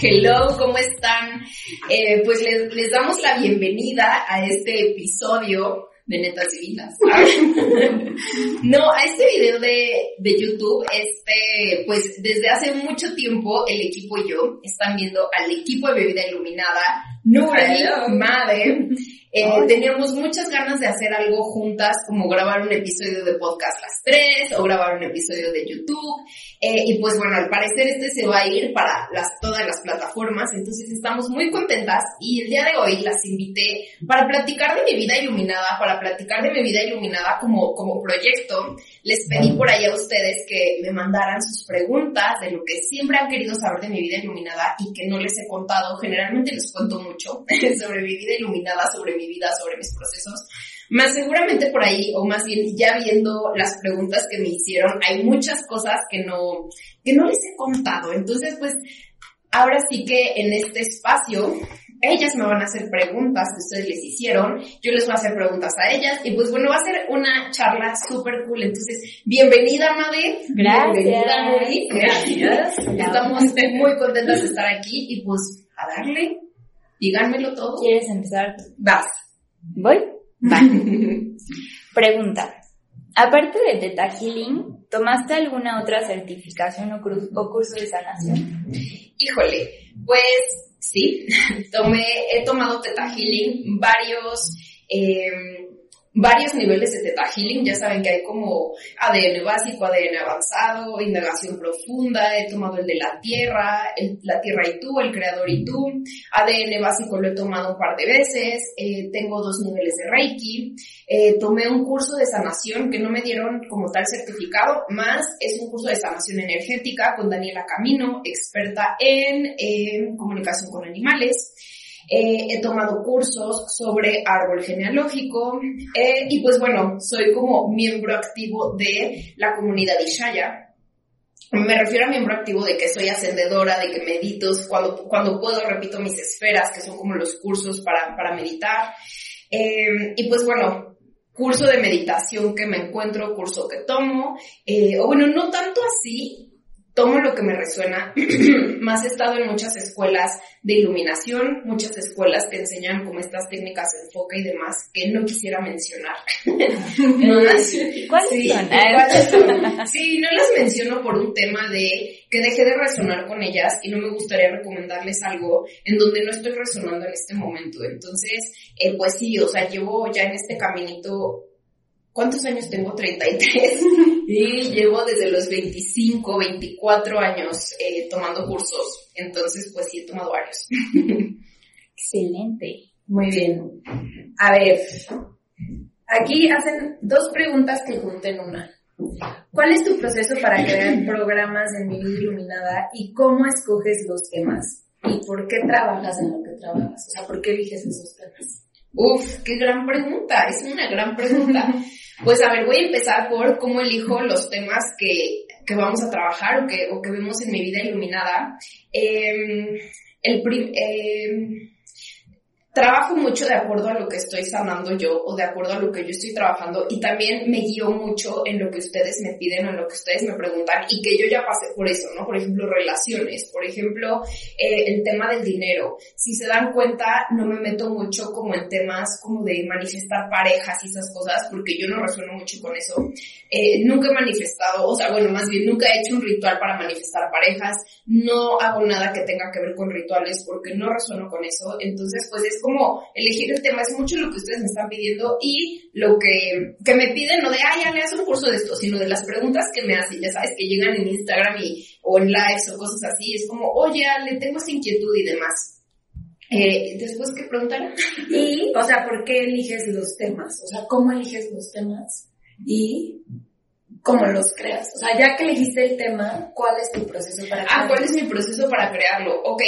Hello, ¿cómo están? Eh, pues les, les, damos la bienvenida a este episodio de Netas Divinas. no, a este video de, de YouTube, este, pues desde hace mucho tiempo el equipo y yo están viendo al equipo de Bebida Iluminada, Nuri, Madre, eh, teníamos muchas ganas de hacer algo juntas, como grabar un episodio de podcast las tres, o grabar un episodio de YouTube, eh, y pues bueno, al parecer este se va a ir para las, todas las plataformas, entonces estamos muy contentas, y el día de hoy las invité para platicar de mi vida iluminada, para platicar de mi vida iluminada como, como proyecto. Les pedí por ahí a ustedes que me mandaran sus preguntas de lo que siempre han querido saber de mi vida iluminada y que no les he contado. Generalmente les cuento mucho sobre mi vida iluminada, sobre mi vida, sobre mis procesos. Más seguramente por ahí, o más bien ya viendo las preguntas que me hicieron, hay muchas cosas que no, que no les he contado. Entonces, pues, ahora sí que en este espacio, ellas me van a hacer preguntas que ustedes les hicieron, yo les voy a hacer preguntas a ellas, y pues bueno, va a ser una charla súper cool. Entonces, bienvenida, Made. Gracias. Bienvenida, Mari. Gracias. Estamos muy contentas de estar aquí, y pues, a darle. Díganmelo todo. ¿Quieres empezar? Vas. ¿Voy? Va. Pregunta. Aparte de Teta Healing, ¿tomaste alguna otra certificación o, curso de sanación? Híjole, pues sí, tomé, he tomado Teta Healing, varios, eh, varios niveles de Teta Healing. Ya saben que hay como ADN básico, ADN avanzado, indagación profunda. He tomado el de la Tierra, la Tierra y tú, el Creador y tú. ADN básico lo he tomado un par de veces. Eh, tengo dos niveles de Reiki. Eh, tomé un curso de sanación que no me dieron como tal certificado, más es un curso de sanación energética con Daniela Camino, experta en comunicación con animales. Eh, he tomado cursos sobre árbol genealógico eh, y pues bueno, soy como miembro activo de la comunidad Ishaya. Me refiero a miembro activo de que soy ascendedora, de que medito, cuando, cuando puedo repito mis esferas, que son como los cursos para, para meditar. Eh, y pues bueno, curso de meditación que me encuentro, curso que tomo, o bueno, no tanto así, tomo lo que me resuena. Más he estado en muchas escuelas de iluminación, muchas escuelas que enseñan como estas técnicas de enfoque y demás que no quisiera mencionar. no las, ¿Cuáles sí, son? ¿cuáles son? Sí, no las menciono por un tema de que dejé de resonar con ellas y no me gustaría recomendarles algo en donde no estoy resonando en este momento. Entonces, eh, pues sí, o sea, llevo ya en este caminito ¿cuántos años tengo? 33. y llevo desde los 25, 24 años eh, tomando cursos. Entonces, pues sí, he tomado varios. Excelente. Muy bien. A ver, aquí hacen dos preguntas que junten una. ¿Cuál es tu proceso para crear programas en mi vida iluminada y cómo escoges los temas? ¿Y por qué trabajas en lo que trabajas? O sea, ¿por qué eliges esos temas? Uf, qué gran pregunta, es una gran pregunta. Pues a ver, voy a empezar por cómo elijo los temas que, que vamos a trabajar o que, o que vemos en mi vida iluminada. Eh, el eh, trabajo mucho de acuerdo a lo que estoy sanando yo o de acuerdo a lo que yo estoy trabajando y también me guío mucho en lo que ustedes me piden o en lo que ustedes me preguntan y que yo ya pasé por eso, ¿no? Por ejemplo, relaciones, por ejemplo, eh, el tema del dinero. Si se dan cuenta, no me meto mucho como en temas como de manifestar parejas y esas cosas porque yo no resueno mucho con eso. Eh, nunca he manifestado, o sea, bueno, más bien nunca he hecho un ritual para manifestar parejas, no hago nada que tenga que ver con rituales porque no resueno con eso, entonces pues es como elegir el tema, es mucho lo que ustedes me están pidiendo y lo que, que me piden, no de, ay, ya le haz un curso de esto, sino de las preguntas que me hacen, ya sabes, que llegan en Instagram y, o en lives o cosas así, es como, oye, le tengo esta inquietud y demás. Eh, después que preguntar. Y, o sea, ¿por qué eliges los temas? O sea, ¿cómo eliges los temas? Y ¿cómo los creas? O sea, ya que elegiste el tema, ¿cuál es tu proceso para crearlo? Ah, ¿cuál es mi proceso para crearlo? Ok,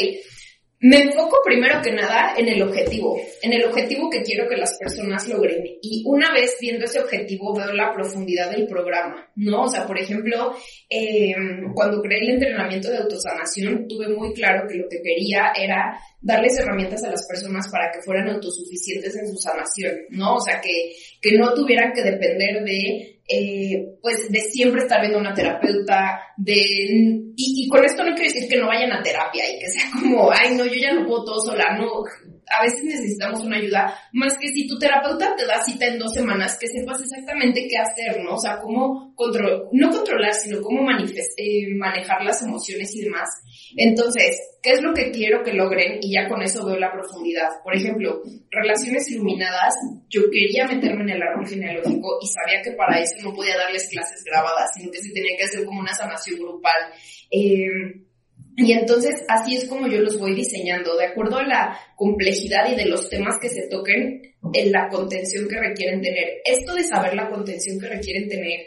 me enfoco primero que nada en el objetivo, en el objetivo que quiero que las personas logren. Y una vez viendo ese objetivo veo la profundidad del programa, ¿no? O sea, por ejemplo, eh, cuando creé el entrenamiento de autosanación, tuve muy claro que lo que quería era darles herramientas a las personas para que fueran autosuficientes en su sanación, ¿no? O sea, que, que no tuvieran que depender de eh, pues de siempre estar viendo una terapeuta, de, y, y, con esto no quiero decir que no vayan a terapia y que sea como, ay no, yo ya no puedo todo sola, no, a veces necesitamos una ayuda, más que si tu terapeuta te da cita en dos semanas, que sepas exactamente qué hacer, ¿no? O sea, cómo control, no controlar, sino cómo eh, manejar las emociones y demás. Entonces, ¿qué es lo que quiero que logren? Y ya con eso veo la profundidad. Por ejemplo, relaciones iluminadas, yo quería meterme en el árbol genealógico y sabía que para eso no podía darles clases grabadas, sino que se tenía que hacer como una sanación grupal. Eh, y entonces así es como yo los voy diseñando, de acuerdo a la complejidad y de los temas que se toquen en la contención que requieren tener. Esto de saber la contención que requieren tener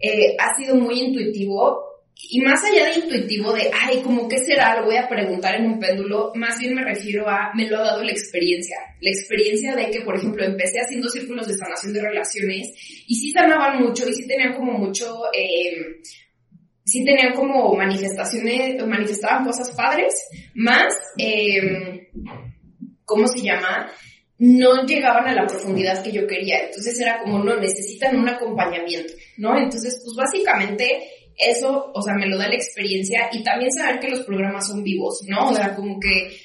eh, ha sido muy intuitivo y más allá de intuitivo de, ay, como qué será, lo voy a preguntar en un péndulo, más bien me refiero a, me lo ha dado la experiencia. La experiencia de que, por ejemplo, empecé haciendo círculos de sanación de relaciones y sí sanaban mucho y sí tenían como mucho... Eh, sí tenían como manifestaciones, manifestaban cosas padres, más, eh, ¿cómo se llama? No llegaban a la profundidad que yo quería. Entonces era como, no, necesitan un acompañamiento, ¿no? Entonces, pues básicamente eso, o sea, me lo da la experiencia y también saber que los programas son vivos, ¿no? O sea, como que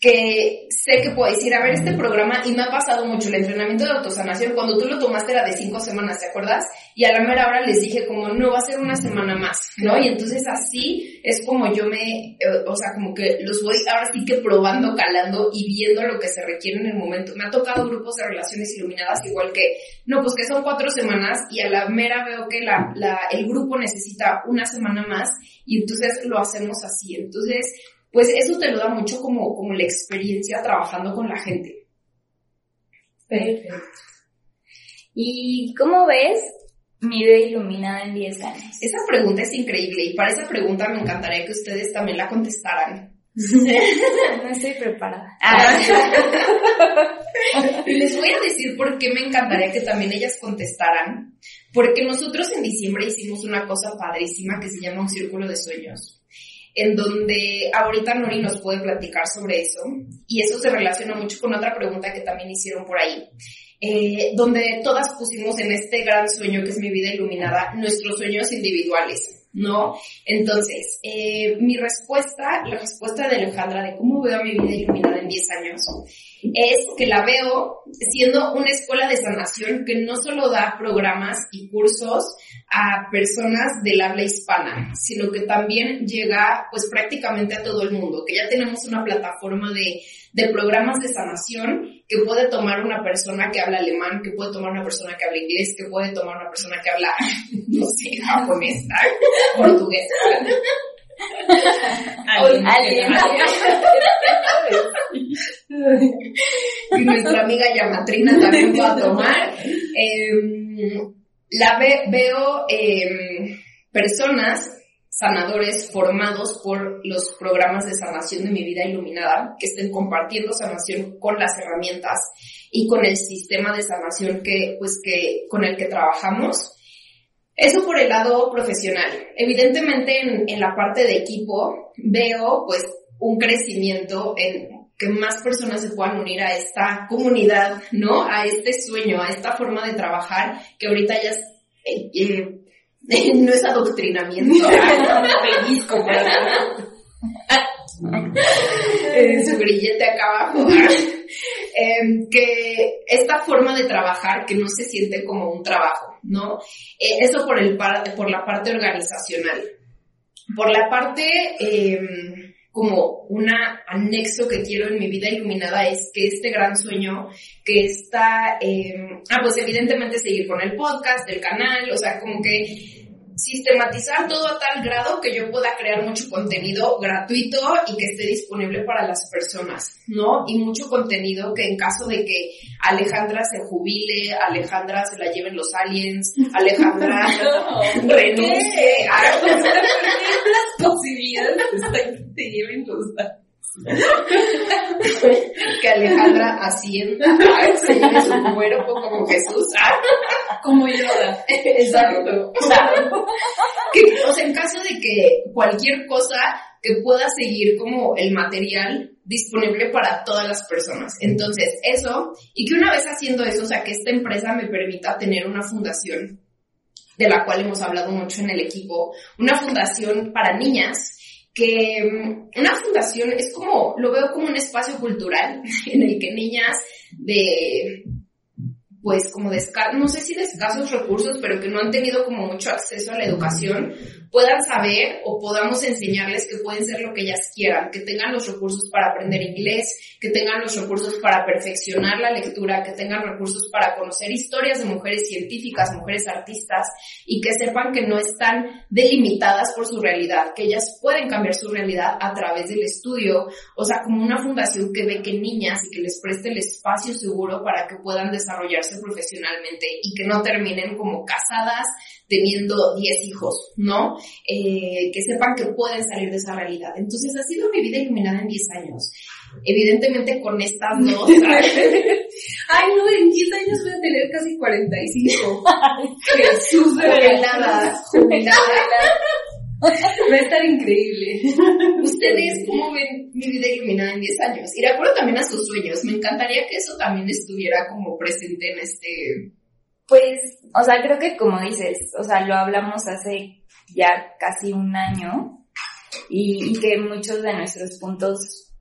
que sé que puedo decir, a ver, este programa, y me ha pasado mucho el entrenamiento de autosanación, cuando tú lo tomaste era de cinco semanas, ¿te acuerdas? Y a la mera hora les dije como, no, va a ser una semana más, ¿no? Y entonces así es como yo me, eh, o sea, como que los voy ahora sí que probando, calando y viendo lo que se requiere en el momento. Me ha tocado grupos de relaciones iluminadas igual que, no, pues que son cuatro semanas y a la mera veo que la, la, el grupo necesita una semana más y entonces lo hacemos así. Entonces, pues eso te lo da mucho como, como la experiencia trabajando con la gente. Perfecto. ¿Y cómo ves mi vida iluminada en 10 años? Esa pregunta es increíble y para esa pregunta me encantaría que ustedes también la contestaran. no estoy preparada. Ah. y les voy a decir por qué me encantaría que también ellas contestaran. Porque nosotros en diciembre hicimos una cosa padrísima que se llama un círculo de sueños en donde ahorita Nori nos puede platicar sobre eso, y eso se relaciona mucho con otra pregunta que también hicieron por ahí, eh, donde todas pusimos en este gran sueño que es mi vida iluminada nuestros sueños individuales. ¿no? Entonces, eh, mi respuesta, la respuesta de Alejandra de cómo veo mi vida iluminada en 10 años, es que la veo siendo una escuela de sanación que no solo da programas y cursos a personas del habla hispana, sino que también llega pues prácticamente a todo el mundo, que ya tenemos una plataforma de, de programas de sanación que puede tomar una persona que habla alemán, que puede tomar una persona que habla inglés, que puede tomar una persona que habla, no sé, japonés, portugués. Alguien. y nuestra amiga Yamatrina también va a tomar. Em, la veo eh, personas sanadores formados por los programas de sanación de mi vida iluminada, que estén compartiendo sanación con las herramientas y con el sistema de sanación que, pues, que, con el que trabajamos. Eso por el lado profesional. Evidentemente en, en la parte de equipo veo pues un crecimiento en que más personas se puedan unir a esta comunidad, ¿no? A este sueño, a esta forma de trabajar que ahorita ya es, eh, eh, no es adoctrinamiento, pellizco, su grillete acá abajo, em, que esta forma de trabajar que no se siente como un trabajo, ¿no? Eh, eso por, el, por la parte organizacional. Por la parte em, como un anexo que quiero en mi vida iluminada es que este gran sueño que está, eh, ah, pues evidentemente seguir con el podcast, el canal, o sea, como que sistematizar todo a tal grado que yo pueda crear mucho contenido gratuito y que esté disponible para las personas, ¿no? Y mucho contenido que en caso de que Alejandra se jubile, Alejandra se la lleven los aliens, Alejandra renuncie a las posibilidades de que te lleven los aliens. que Alejandra asienta, se lleve su cuerpo como Jesús, como Yoda. Exacto. Que, o sea, en caso de que cualquier cosa que pueda seguir como el material disponible para todas las personas. Entonces, eso, y que una vez haciendo eso, o sea, que esta empresa me permita tener una fundación de la cual hemos hablado mucho en el equipo, una fundación para niñas que mm, una fundación es como, lo veo como un espacio cultural en el que niñas de, pues como de, no sé si de escasos recursos, pero que no han tenido como mucho acceso a la educación, puedan saber o podamos enseñarles que pueden ser lo que ellas quieran, que tengan los recursos para aprender inglés, que tengan los recursos para perfeccionar la lectura, que tengan recursos para conocer historias de mujeres científicas, mujeres artistas y que sepan que no están delimitadas por su realidad, que ellas pueden cambiar su realidad a través del estudio, o sea, como una fundación que ve que niñas y que les preste el espacio seguro para que puedan desarrollarse profesionalmente y que no terminen como casadas teniendo 10 hijos, ¿no? Eh, que sepan que pueden salir de esa realidad. Entonces ha sido mi vida iluminada en 10 años. Evidentemente con estas dos. Ay, no, en 10 años voy a tener casi 45. Jesús, jubilada, jubilada. Va a estar increíble. ¿Ustedes cómo ven mi vida iluminada en 10 años? Y de acuerdo también a sus sueños. Me encantaría que eso también estuviera como presente en este... Pues, o sea, creo que como dices, o sea, lo hablamos hace ya casi un año y, que muchos de nuestros puntos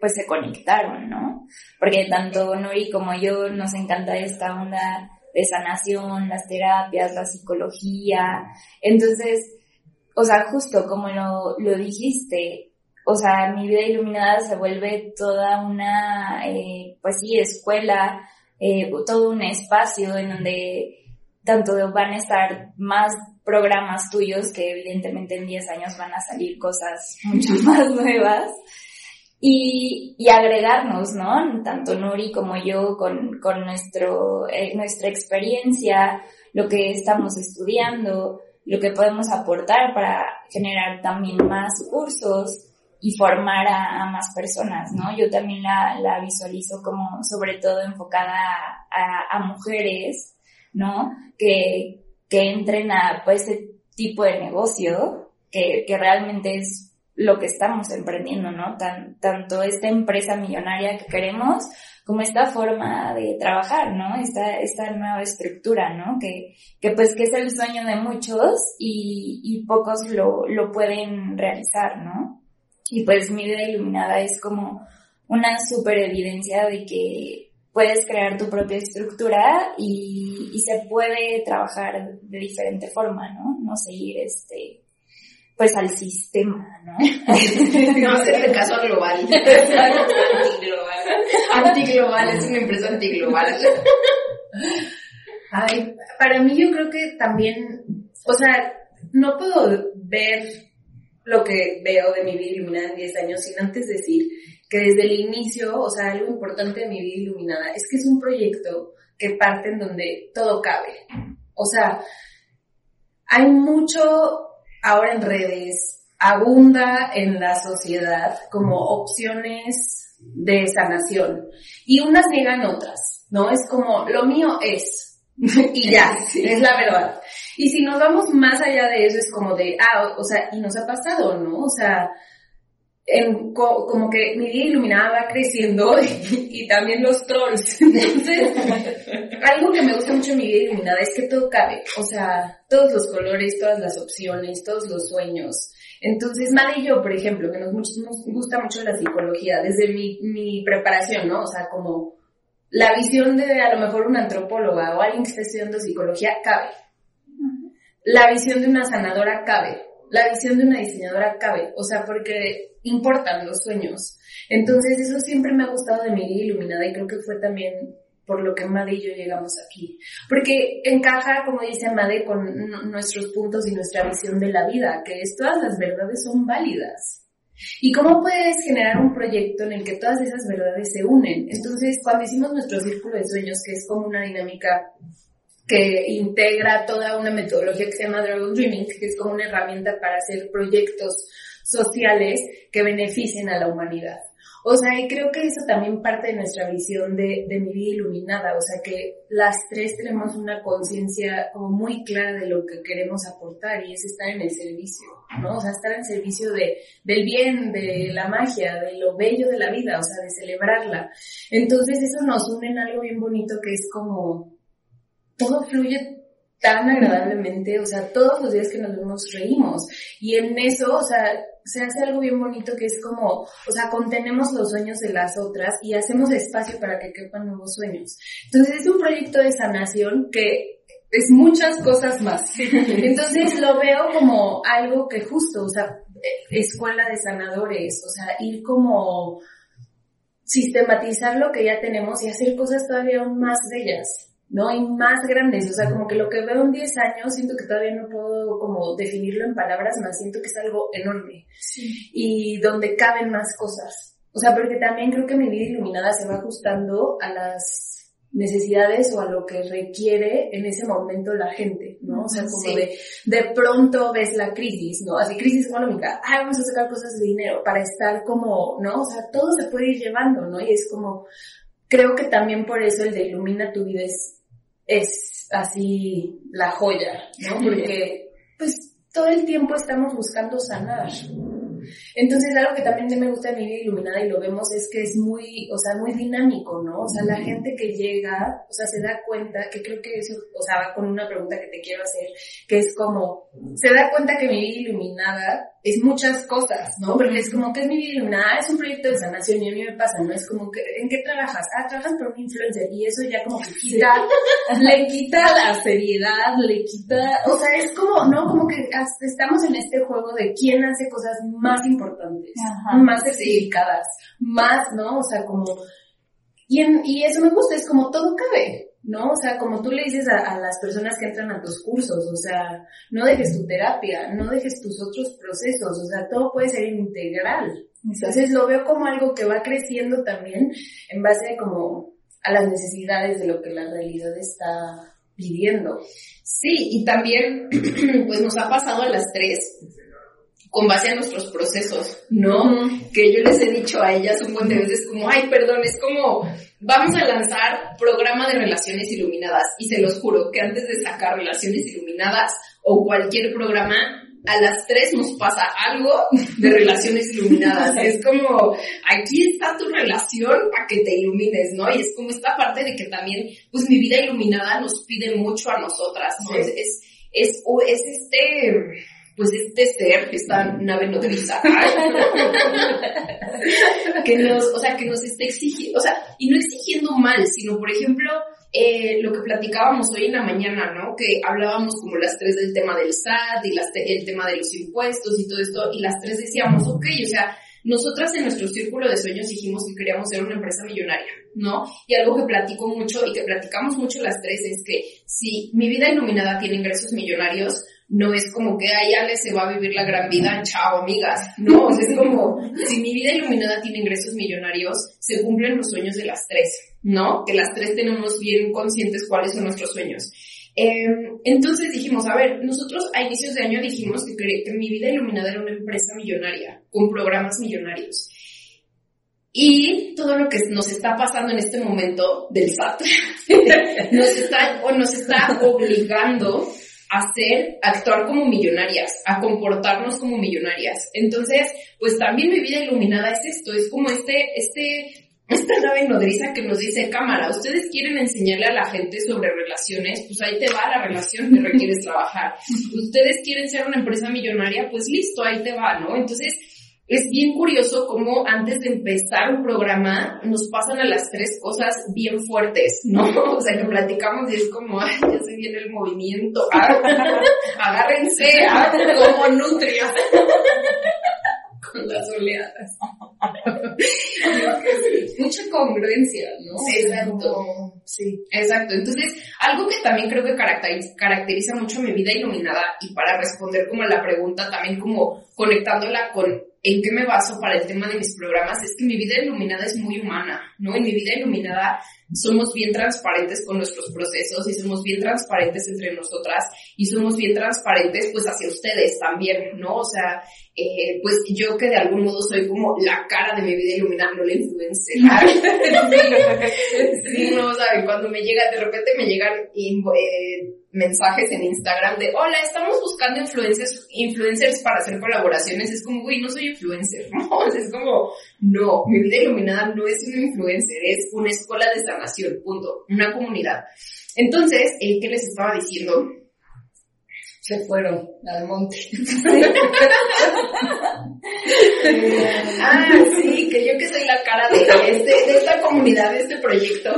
pues se conectaron, ¿no? Porque tanto Nori como yo nos encanta esta onda de sanación, las terapias, la psicología. Entonces, o sea, justo como lo, lo dijiste, o sea, mi vida iluminada se vuelve toda una, eh, pues sí, escuela, eh, todo un espacio en donde tanto van a estar más programas tuyos que evidentemente en 10 años van a salir cosas mucho más nuevas y, y agregarnos, ¿no? Tanto Nuri como yo con, con nuestro, eh, nuestra experiencia, lo que estamos estudiando, lo que podemos aportar para generar también más cursos y formar a, más personas, ¿no? Yo también la, la visualizo como sobre todo enfocada a, mujeres, ¿no? Que, que entren a pues, este tipo de negocio que, que realmente es lo que estamos emprendiendo, ¿no? Tan, tanto esta empresa millonaria que queremos como esta forma de trabajar, ¿no? Esta, esta nueva estructura, ¿no? Que, que pues que es el sueño de muchos y, y pocos lo, lo pueden realizar, ¿no? Y pues mi vida iluminada es como una super evidencia de que puedes crear tu propia estructura y, y, se puede trabajar de diferente forma, ¿no? No seguir este, pues al sistema, ¿no? no hacerle caso a global. antiglobal. Es una empresa antiglobal. Ay, para mí yo creo que también, o sea, no puedo ver lo que veo de mi vida iluminada en 10 años sin antes decir que desde el inicio, o sea, algo importante de mi vida iluminada es que es un proyecto que parte en donde todo cabe. O sea, hay mucho ahora en redes, abunda en la sociedad como opciones de sanación y unas niegan otras, ¿no? Es como, lo mío es, y ya, es la verdad. Y si nos vamos más allá de eso, es como de, ah, o sea, y nos ha pasado, ¿no? O sea, en, como que mi vida iluminada va creciendo y, también los trolls. Entonces, algo que me gusta mucho en mi vida iluminada es que todo cabe, o sea, todos los colores, todas las opciones, todos los sueños. Entonces, Mad y yo, por ejemplo, que nos, nos gusta mucho la psicología, desde mi, mi preparación, ¿no? O sea, como la visión de a lo mejor una antropóloga o alguien que esté estudiando psicología cabe. La visión de una sanadora cabe. La visión de una diseñadora cabe. O sea, porque importan los sueños. Entonces eso siempre me ha gustado de mi vida iluminada y creo que fue también por lo que Made y yo llegamos aquí. Porque encaja, como dice Made, con nuestros puntos y nuestra visión de la vida, que es todas las verdades son válidas. ¿Y cómo puedes generar un proyecto en el que todas esas verdades se unen? Entonces, cuando hicimos nuestro círculo de sueños, que es como una dinámica que integra toda una metodología que se llama Dragon Dreaming, que es como una herramienta para hacer proyectos sociales que beneficien a la humanidad. O sea, y creo que eso también parte de nuestra visión de, de mi vida iluminada, o sea, que las tres tenemos una conciencia muy clara de lo que queremos aportar y es estar en el servicio, ¿no? O sea, estar en servicio de, del bien, de la magia, de lo bello de la vida, o sea, de celebrarla. Entonces eso nos une en algo bien bonito que es como todo fluye tan agradablemente, o sea, todos los días que nos vemos reímos. Y en eso, o sea, se hace algo bien bonito que es como, o sea, contenemos los sueños de las otras y hacemos espacio para que quepan nuevos sueños. Entonces es un proyecto de sanación que es muchas cosas más. Entonces lo veo como algo que justo, o sea, escuela de sanadores, o sea, ir como sistematizar lo que ya tenemos y hacer cosas todavía aún más bellas. ¿No? Y más grandes, o sea, como que lo que veo en 10 años, siento que todavía no puedo como definirlo en palabras, más siento que es algo enorme. Y donde caben más cosas. O sea, porque también creo que mi vida iluminada se va ajustando a las necesidades o a lo que requiere en ese momento la gente, ¿no? O sea, como de, de pronto ves la crisis, ¿no? Así, crisis económica, ah, vamos a sacar cosas de dinero para estar como, ¿no? O sea, todo se puede ir llevando, ¿no? Y es como, creo que también por eso el de ilumina tu vida es es así la joya, ¿no? Porque pues todo el tiempo estamos buscando sanar. Entonces, algo que también me gusta de mi vida iluminada y lo vemos es que es muy, o sea, muy dinámico, ¿no? O sea, la gente que llega, o sea, se da cuenta, que creo que eso, o sea, va con una pregunta que te quiero hacer, que es como, se da cuenta que mi vida iluminada es muchas cosas, ¿no? Porque es como que es mi vida iluminada, es un proyecto de sanación y a mí me pasa, ¿no? Es como que, ¿en qué trabajas? Ah, trabajas por un influencer y eso ya como que quita, le quita la seriedad, le quita, o sea, es como, ¿no? Como que estamos en este juego de quién hace cosas más importantes, más certificadas, más, ¿no? O sea, como, y, y eso me gusta, es como todo cabe, ¿no? O sea, como tú le dices a, las personas que entran a tus cursos, o sea, no dejes tu terapia, no dejes tus otros procesos, o sea, todo puede ser integral. Entonces lo veo como algo que va creciendo también en base a como a las necesidades de lo que la realidad está pidiendo. Sí, y también pues nos ha pasado a las tres con base a nuestros procesos, ¿no? Que yo les he dicho a ellas un buen de veces como, ay, perdón, es como, vamos a lanzar programa de relaciones iluminadas y se los juro que antes de sacar relaciones iluminadas o cualquier programa, a las tres nos pasa algo de relaciones iluminadas. es como, aquí está tu relación para que te ilumines, ¿no? Y es como esta parte de que también, pues mi vida iluminada nos pide mucho a nosotras, ¿no? Es, es, es, es este pues este ser, esta nave nodriza, que nos, o sea, que nos esté exigiendo, o sea, y no exigiendo mal, sino, por ejemplo, eh, lo que platicábamos hoy en la mañana, ¿no? Que hablábamos como las tres del tema del SAT y las el tema de los impuestos y todo esto, y las tres decíamos, ok, o sea, nosotras en nuestro círculo de sueños dijimos que queríamos ser una empresa millonaria, ¿no? Y algo que platico mucho y que platicamos mucho las tres es que si mi vida iluminada tiene ingresos millonarios, no es como que ay, Ale se va a vivir la gran vida, chao amigas, no, es como si mi vida iluminada tiene ingresos millonarios, se cumplen los sueños de las tres, ¿no? Que las tres tenemos bien conscientes cuáles son nuestros sueños. Em, entonces dijimos, a ver, nosotros a inicios de año dijimos que, que mi vida iluminada era una empresa millonaria, con programas millonarios. Y todo lo que nos está pasando en este momento del SAT nos está, o nos está obligando hacer, actuar como millonarias, a comportarnos como millonarias. Entonces, pues también mi vida iluminada es esto, es como este, este, esta nave nodriza que nos dice, cámara, ustedes quieren enseñarle a la gente sobre relaciones, pues ahí te va la relación que requieres trabajar. Ustedes quieren ser una empresa millonaria, pues listo, ahí te va, ¿no? Entonces, es bien curioso cómo antes de empezar un programa nos pasan a las tres cosas bien fuertes, ¿no? O sea, que platicamos y es como, ay, ya se viene el movimiento, agárrense, ah, como nutria con las oleadas. mucha congruencia, ¿no? Exacto. Sí. Exacto. Entonces, algo que también creo que caracteriza, caracteriza mucho mi vida iluminada y para responder como a la pregunta también como conectándola con en qué me baso para el tema de mis programas es que mi vida iluminada es muy humana, ¿no? En mi vida iluminada somos bien transparentes con nuestros procesos y somos bien transparentes entre nosotras y somos bien transparentes pues hacia ustedes también, ¿no? O sea, eh, pues yo que de algún modo soy como la cara de mi vida iluminada, no la influencer. sí, no, ¿saben? Cuando me llega, de repente me llegan eh, mensajes en Instagram de, hola, estamos buscando influencers, influencers para hacer colaboraciones. Es como, güey, no soy influencer, ¿no? Es como, no, mi vida iluminada no es una influencer, es una escuela de sanación, punto, una comunidad. Entonces, ¿qué les estaba diciendo? Se fueron al monte. ah, sí, que yo que soy la cara de, este, de esta comunidad, de este proyecto,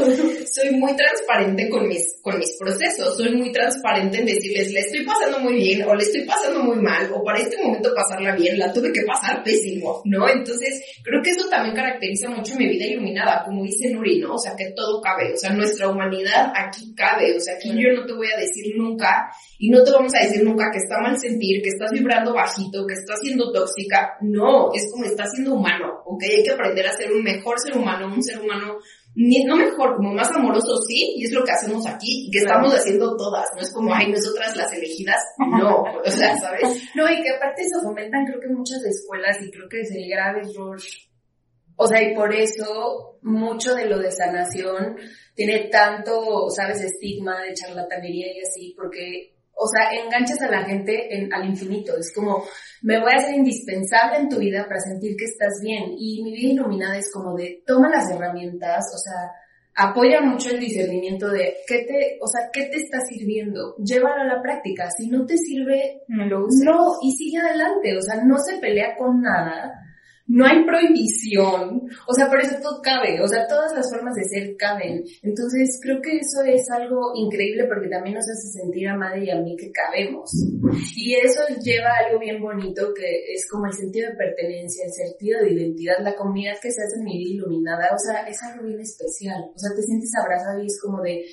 soy muy transparente con mis, con mis procesos, soy muy transparente en decirles, le estoy pasando muy bien o le estoy pasando muy mal o para este momento pasarla bien, la tuve que pasar pésimo, ¿no? Entonces, creo que eso también caracteriza mucho mi vida iluminada, como dice Nuri, ¿no? O sea, que todo cabe, o sea, nuestra humanidad aquí cabe, o sea, aquí yo no te voy a decir nunca y no te vamos a decir nunca que está mal sentir, que estás vibrando bajito, que estás siendo tóxica, no, es como está siendo humano, ¿ok? Hay que aprender a ser un mejor ser humano, un ser humano, no mejor, como más amoroso, sí, y es lo que hacemos aquí, y que estamos haciendo todas, no es como, ay, nosotras las elegidas, no, o sea, ¿sabes? No, y que aparte se fomentan creo que muchas escuelas, y creo que es el grave error. O sea, y por eso mucho de lo de sanación tiene tanto, sabes, estigma de charlatanería y así, porque o sea, enganchas a la gente en, al infinito. Es como, me voy a hacer indispensable en tu vida para sentir que estás bien. Y mi vida iluminada es como de, toma las herramientas, o sea, apoya mucho el discernimiento de qué te, o sea, qué te está sirviendo. Llévalo a la práctica. Si no te sirve, no lo No, y sigue adelante. O sea, no se pelea con nada no hay prohibición, o sea, por eso todo cabe, o sea, todas las formas de ser caben. Entonces, creo que eso es algo increíble porque también nos hace sentir a Madre y a mí que cabemos. Y eso lleva algo bien bonito que es como el sentido de pertenencia, el sentido de identidad, la comunidad que se hace en mi vida iluminada, o sea, es algo bien especial. O sea, te sientes abrazado y es como de,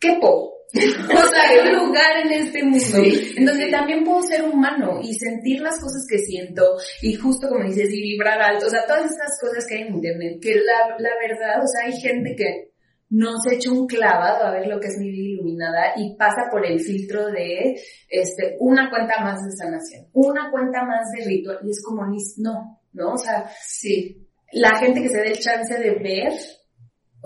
¿qué po? o sea, hay un lugar en este mundo en donde también puedo ser humano y sentir las cosas que siento y justo como dices, y vibrar alto, o sea, todas estas cosas que hay en internet, que la, la verdad, o sea, hay gente que no se echa un clavado a ver lo que es mi vida iluminada y pasa por el filtro de este, una cuenta más de sanación, una cuenta más de ritual y es como, no, ¿no? O sea, sí, la gente que se dé el chance de ver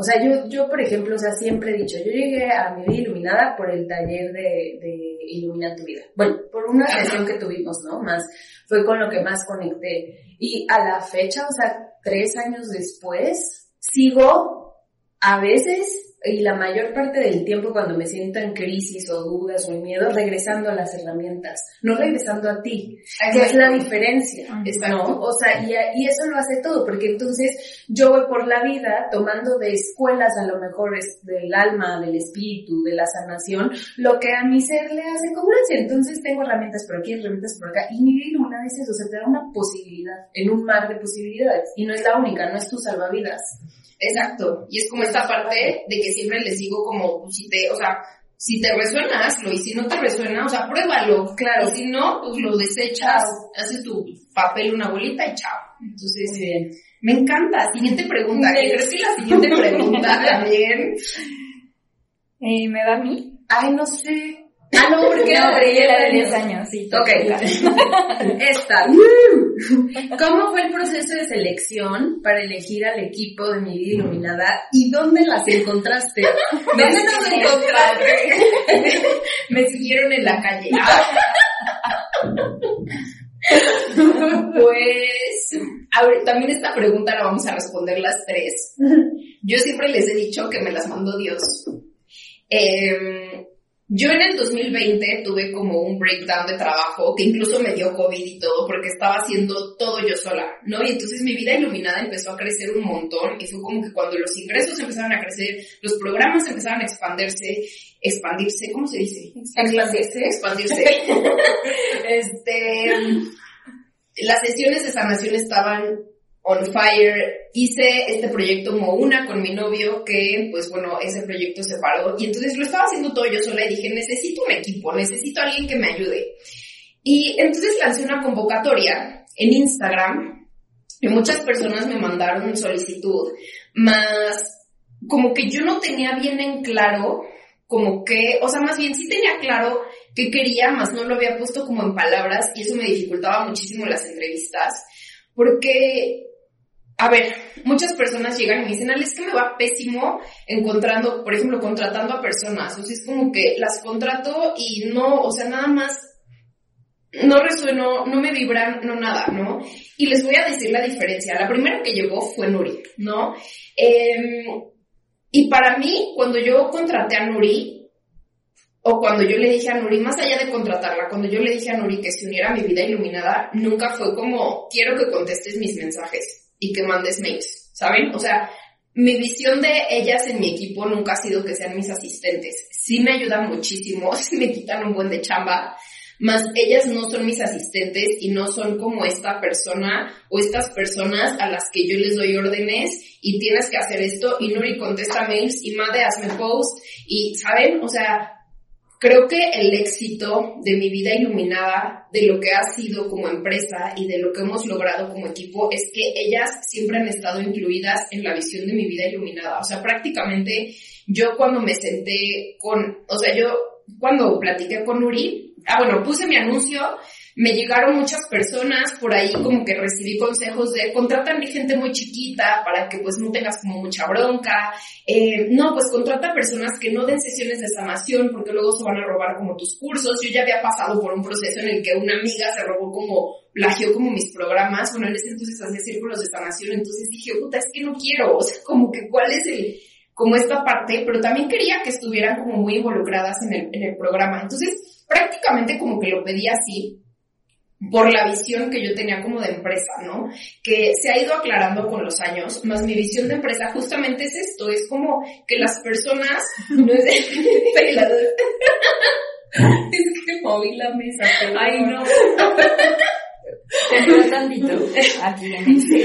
o sea, yo, yo, por ejemplo, o sea, siempre he dicho, yo llegué a mi vida iluminada por el taller de, de Ilumina tu vida. Bueno, por una sesión que tuvimos, ¿no? Más, fue con lo que más conecté. Y a la fecha, o sea, tres años después, sigo a veces y la mayor parte del tiempo cuando me siento en crisis o dudas o en miedo, regresando a las herramientas, no regresando a ti, que es la diferencia, ¿no? O sea, y, y, eso lo hace todo, porque entonces yo voy por la vida tomando de escuelas a lo mejor es del alma, del espíritu, de la sanación, lo que a mi ser le hace congruencia. Entonces tengo herramientas por aquí, herramientas por acá, y mi vida una vez eso, o sea, te da una posibilidad en un mar de posibilidades, y no es la única, no es tu salvavidas. Exacto. Y es como esta parte de que siempre les digo como, pues, si te, o sea, si te resuena, hazlo. Y si no te resuena, o sea, pruébalo. Claro. Si no, pues lo desechas, haces tu papel una bolita y chao. Entonces, bien. me encanta. Siguiente pregunta. ¿Crees que la siguiente pregunta también? Eh, ¿Me da a mí? Ay, no sé. Ah, no, porque no, ella era de 10 años, sí. Ok. Esta. ¿Cómo fue el proceso de selección para elegir al equipo de mi vida iluminada y dónde las encontraste? ¿Dónde nos encontraste? Me siguieron en la calle. pues, a ver, también esta pregunta la vamos a responder las tres. Yo siempre les he dicho que me las mandó Dios. Eh, yo en el 2020 tuve como un breakdown de trabajo que incluso me dio COVID y todo porque estaba haciendo todo yo sola, ¿no? Y entonces mi vida iluminada empezó a crecer un montón y fue como que cuando los ingresos empezaron a crecer, los programas empezaron a expandirse, expandirse, ¿cómo se dice? Expandirse. Expandirse. este, las sesiones de sanación estaban on fire. Hice este proyecto como una con mi novio que, pues bueno, ese proyecto se paró y entonces lo estaba haciendo todo yo sola y dije, necesito un equipo, necesito alguien que me ayude. Y entonces lancé una convocatoria en Instagram y muchas personas me mandaron solicitud, más como que yo no tenía bien en claro, como que, o sea, más bien sí tenía claro qué quería, más no lo había puesto como en palabras y eso me dificultaba muchísimo las entrevistas, porque a ver, muchas personas llegan y me dicen, es que me va pésimo encontrando, por ejemplo, contratando a personas. O sea, es como que las contrato y no, o sea, nada más no resueno, no me vibran, no nada, ¿no? Y les voy a decir la diferencia. La primera que llegó fue Nuri, ¿no? Em, y para mí, cuando yo contraté a Nuri, o cuando yo le dije a Nuri, más allá de contratarla, cuando yo le dije a Nuri que se uniera a mi vida iluminada, nunca fue como, quiero que contestes mis mensajes y que mandes mails, ¿saben? O sea, mi visión de ellas en mi equipo nunca ha sido que sean mis asistentes. Sí me ayudan muchísimo, sí me quitan un buen de chamba, más ellas no son mis asistentes y no son como esta persona o estas personas a las que yo les doy órdenes y tienes que hacer esto y Nuri contesta mails y Made hazme post y, ¿saben? O sea, creo que el éxito de mi vida iluminada, de lo que ha sido como empresa y de lo que hemos logrado como equipo es que ellas siempre han estado incluidas en la visión de mi vida iluminada. O sea, prácticamente yo cuando me senté con, o sea, yo cuando platiqué con Nuri, ah, bueno, puse mi anuncio, me llegaron muchas personas por ahí como que recibí consejos de contratar a gente muy chiquita para que pues no tengas como mucha bronca, eh, no, pues contrata personas que no den sesiones de sanación porque luego se van a robar como tus cursos, yo ya había pasado por un proceso en el que una amiga se robó como, plagió como mis programas, bueno, en ese entonces hacía círculos de sanación, entonces dije, puta, es que no quiero, o sea, como que cuál es el como esta parte, pero también quería que estuvieran como muy involucradas en el, en el programa. Entonces, prácticamente como que lo pedí así, por la visión que yo tenía como de empresa, ¿no? Que se ha ido aclarando con los años, más mi visión de empresa justamente es esto, es como que las personas, no es, es que moví la mesa. Ay, no. Te tantito aquí en este.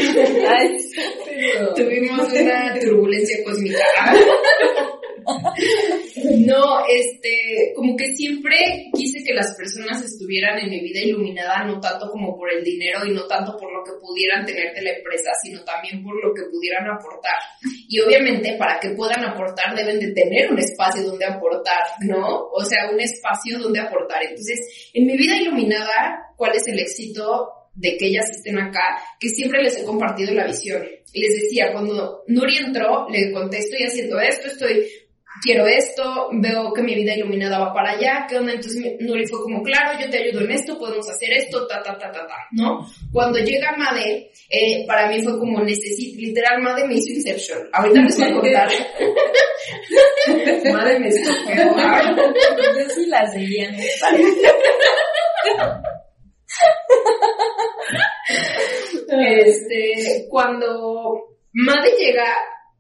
Tuvimos una turbulencia cósmica. No, este, como que siempre quise que las personas estuvieran en mi vida iluminada, no tanto como por el dinero y no tanto por lo que pudieran tener de la empresa, sino también por lo que pudieran aportar. Y obviamente para que puedan aportar deben de tener un espacio donde aportar, ¿no? O sea, un espacio donde aportar. Entonces, en mi vida iluminada, ¿cuál es el éxito? de que ellas estén acá, que siempre les he compartido la visión. Les decía, cuando Nuri entró, le conté, estoy haciendo esto, estoy quiero esto, veo que mi vida iluminada va para allá, ¿qué onda? Entonces Nuri fue como, claro, yo te ayudo en esto, podemos hacer esto, ta, ta, ta, ta, ta, ¿no? Cuando llega Made, eh, para mí fue como, necesito, literal, Made me hizo Inception. Ahorita les voy a contar. Made me hizo Yo sí la seguía este, cuando Made llega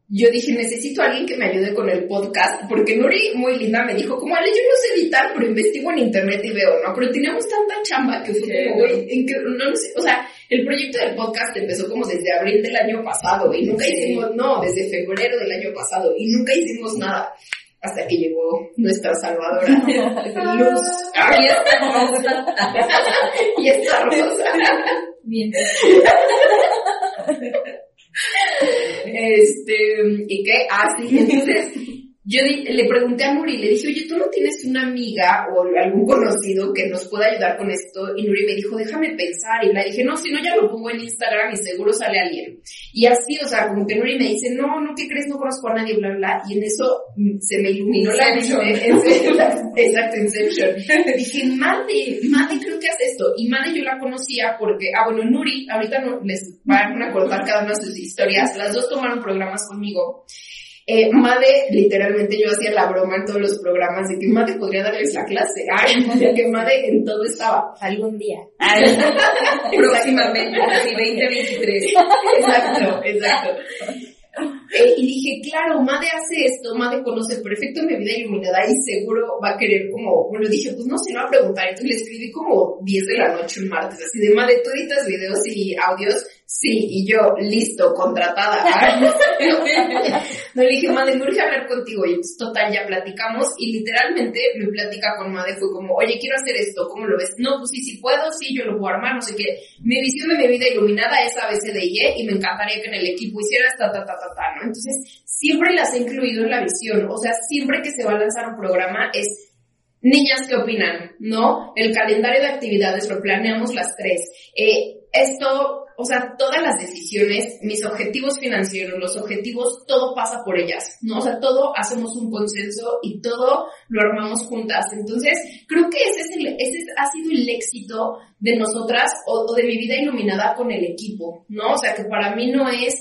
yo dije, necesito a alguien que me ayude con el podcast, porque Nuri, muy linda, me dijo, como, Ale, yo no sé editar, pero investigo en internet y veo, ¿no? Pero teníamos tanta chamba que fue como, güey, en que, no, sé, o sea, el proyecto del podcast empezó como desde abril del año pasado, y nunca hicimos, no, desde febrero del año pasado, y nunca hicimos nada. Hasta que llegó nuestra salvadora, Luz. y esta rosa. y esta rosa. Bien. Este, ¿y qué? Ah, entonces yo le pregunté a Nuri, le dije, oye, ¿tú no tienes una amiga o algún conocido que nos pueda ayudar con esto? Y Nuri me dijo, déjame pensar. Y le dije, no, si no, ya lo pongo en Instagram y seguro sale alguien. Y así, o sea, como que Nuri me dice, no, no, ¿qué crees? No conozco a nadie, bla, bla. Y en eso mm, se me iluminó la mente. Exacto, Inception. dije, madre, madre, creo que hace esto. Y madre yo la conocía porque, ah, bueno, Nuri, ahorita no, les van a contar cada una de sus historias. Las dos tomaron programas conmigo. Eh, Made, literalmente yo hacía la broma en todos los programas de que Made podría darles la clase. Ay, que Made en todo estaba. Algún día. Próximamente, así 2023. exacto, exacto. Eh, y dije, claro, Made hace esto, Made conoce perfecto mi vida iluminada y seguro va a querer como, bueno, dije, pues no se lo va a preguntar. Entonces le escribí como 10 de la noche un martes, así de Made, tú editas videos y audios, Sí, y yo, listo, contratada. no le dije, Made, me urge hablar contigo. Y entonces, total, ya platicamos y literalmente mi plática con Made fue como, oye, quiero hacer esto, ¿cómo lo ves? No, pues sí, sí puedo, sí, yo lo puedo armar, no sé qué. Mi visión de mi vida iluminada es ABCDY y me encantaría que en el equipo hicieras ta, ta, ta, ta, ta, ¿no? Entonces, siempre las he incluido en la visión. O sea, siempre que se va a lanzar un programa es Niñas, ¿qué opinan? ¿No? El calendario de actividades lo planeamos las tres. Eh, esto, o sea, todas las decisiones, mis objetivos financieros, los objetivos, todo pasa por ellas, ¿no? O sea, todo hacemos un consenso y todo lo armamos juntas. Entonces, creo que ese, es el, ese ha sido el éxito de nosotras o, o de mi vida iluminada con el equipo, ¿no? O sea, que para mí no es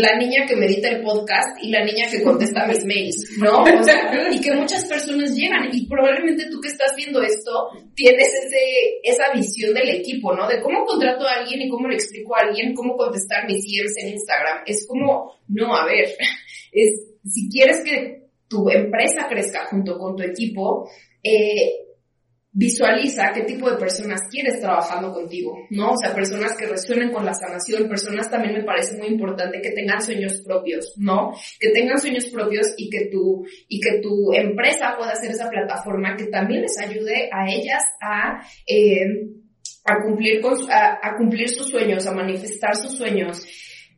la niña que medita el podcast y la niña que contesta mis mails, ¿no? O y que muchas personas llegan y probablemente tú que estás viendo esto tienes ese, esa visión del equipo, ¿no? De cómo contrato a alguien y cómo le explico a alguien cómo contestar mis DMs en Instagram. Es como, no, a ver, es, si quieres que tu empresa crezca junto con tu equipo, eh, visualiza qué tipo de personas quieres trabajando contigo, ¿no? O sea, personas que resuenen con la sanación, personas también me parece muy importante que tengan sueños propios, ¿no? Que tengan sueños propios y que tu, y que tu empresa pueda ser esa plataforma que también les ayude a ellas a, eh, a cumplir con, a, a cumplir sus sueños, a manifestar sus sueños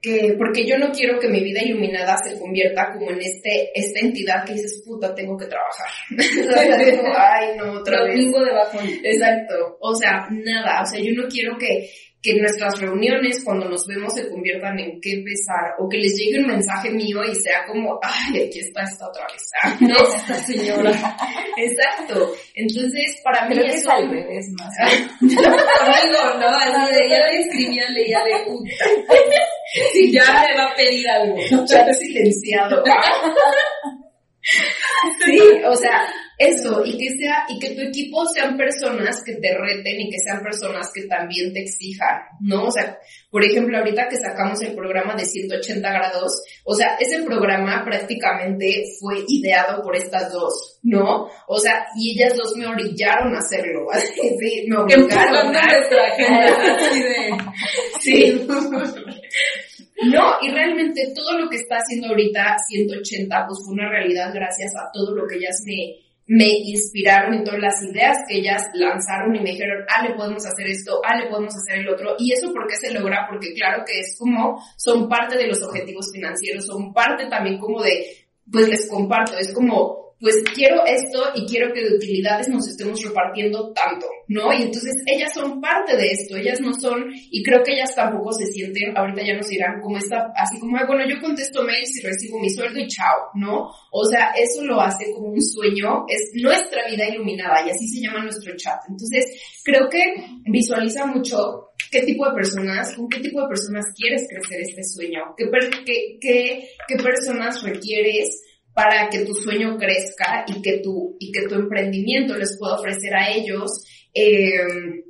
que, porque yo no quiero que mi vida iluminada se convierta como en este, esta entidad que dices, puta, tengo que trabajar. Ay, no, otra vez. de bajón. Exacto. O sea, nada. O sea, yo no quiero que, que nuestras reuniones, cuando nos vemos, se conviertan en qué pesar, o que les llegue un mensaje mío y sea como, ay, aquí está esta otra vez. ¿no? Esta señora. Exacto. Entonces, para mí Creo que eso... es al revés más. Conmigo, ¿no? Así de, ya le escribía, leía de puta. Sí, ya me va a pedir algo. chat silenciado. Sí, o sea, eso, y que sea, y que tu equipo sean personas que te reten y que sean personas que también te exijan, ¿no? O sea, por ejemplo, ahorita que sacamos el programa de 180 grados, o sea, ese programa prácticamente fue ideado por estas dos, ¿no? O sea, y ellas dos me orillaron a hacerlo, así, sí, me obligaron. De... Sí. No, y realmente todo lo que está haciendo ahorita 180, pues fue una realidad gracias a todo lo que ellas me, me inspiraron y todas las ideas que ellas lanzaron y me dijeron, ah, le podemos hacer esto, ah, le podemos hacer el otro. Y eso por qué se logra, porque claro que es como, son parte de los objetivos financieros, son parte también como de, pues les comparto, es como, pues quiero esto y quiero que de utilidades nos estemos repartiendo tanto, ¿no? Y entonces ellas son parte de esto, ellas no son, y creo que ellas tampoco se sienten, ahorita ya nos dirán como esta, así como, "Ay, bueno, yo contesto mails y recibo mi sueldo y chao, ¿no? O sea, eso lo hace como un sueño, es nuestra vida iluminada y así se llama nuestro chat. Entonces, creo que visualiza mucho qué tipo de personas, con qué tipo de personas quieres crecer este sueño, qué, per- qué, qué, qué personas requieres para que tu sueño crezca y que tu, y que tu emprendimiento les pueda ofrecer a ellos, eh,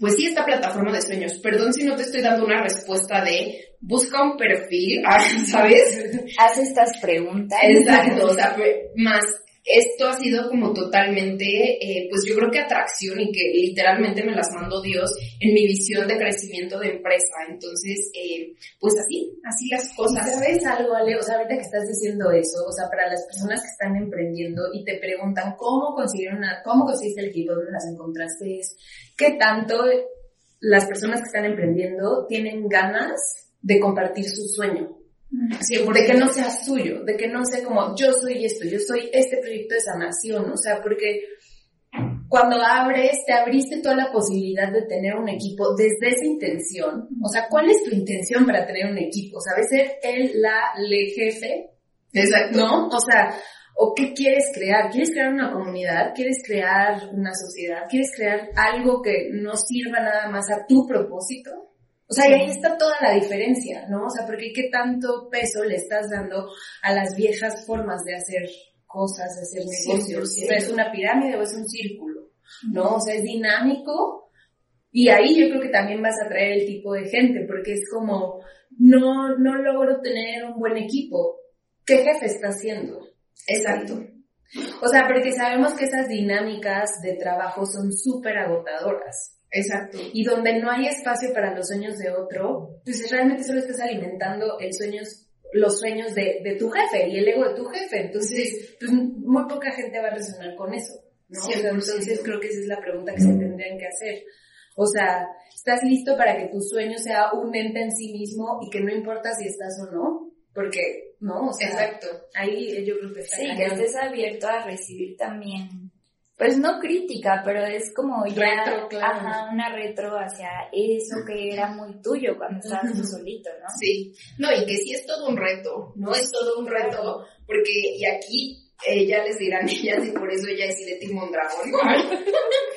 pues sí, esta plataforma de sueños. Perdón si no te estoy dando una respuesta de busca un perfil, ¿sabes? Haz estas preguntas. Exacto, o sea, más esto ha sido como totalmente, eh, pues yo creo que atracción y que literalmente me las mandó Dios en mi visión de crecimiento de empresa. Entonces, eh, pues así, así las cosas. ¿Sabes algo, Ale? O sea, ahorita que estás diciendo eso, o sea, para las personas que están emprendiendo y te preguntan cómo consiguieron una, cómo conseguiste el equipo, dónde las encontraste, es qué tanto las personas que están emprendiendo tienen ganas de compartir su sueño. De que no sea suyo, de que no sea como yo soy esto, yo soy este proyecto de sanación, o sea, porque cuando abres, te abriste toda la posibilidad de tener un equipo desde esa intención, o sea, ¿cuál es tu intención para tener un equipo? ¿Sabes ser el, la, le jefe? Exacto. ¿No? O sea, ¿o qué quieres crear? ¿Quieres crear una comunidad? ¿Quieres crear una sociedad? ¿Quieres crear algo que no sirva nada más a tu propósito? O sea, y ahí está toda la diferencia, ¿no? O sea, porque qué tanto peso le estás dando a las viejas formas de hacer cosas, de hacer negocios. O sea, es una pirámide o es un círculo, ¿no? O sea, es dinámico y ahí yo creo que también vas a traer el tipo de gente, porque es como, no, no logro tener un buen equipo. ¿Qué jefe está haciendo? Exacto. O sea, porque sabemos que esas dinámicas de trabajo son súper agotadoras. Exacto. Y donde no hay espacio para los sueños de otro, pues realmente solo estás alimentando el sueños, los sueños de, de tu jefe y el ego de tu jefe. Entonces, pues muy poca gente va a resonar con eso. ¿no? O sea, entonces creo que esa es la pregunta que se tendrían que hacer. O sea, ¿estás listo para que tu sueño sea un ente en sí mismo y que no importa si estás o no? Porque, no, o sea, Exacto. ahí yo creo que está Sí, que estés abierto a recibir también, pues no crítica, pero es como ya Retro, claro. ajá, una retro hacia eso que era muy tuyo cuando estabas tú solito, ¿no? Sí, no, y que sí es todo un reto, ¿no? Es todo un reto, porque, y aquí eh, ya les dirán ellas, y por eso ella es de Timón Dragón,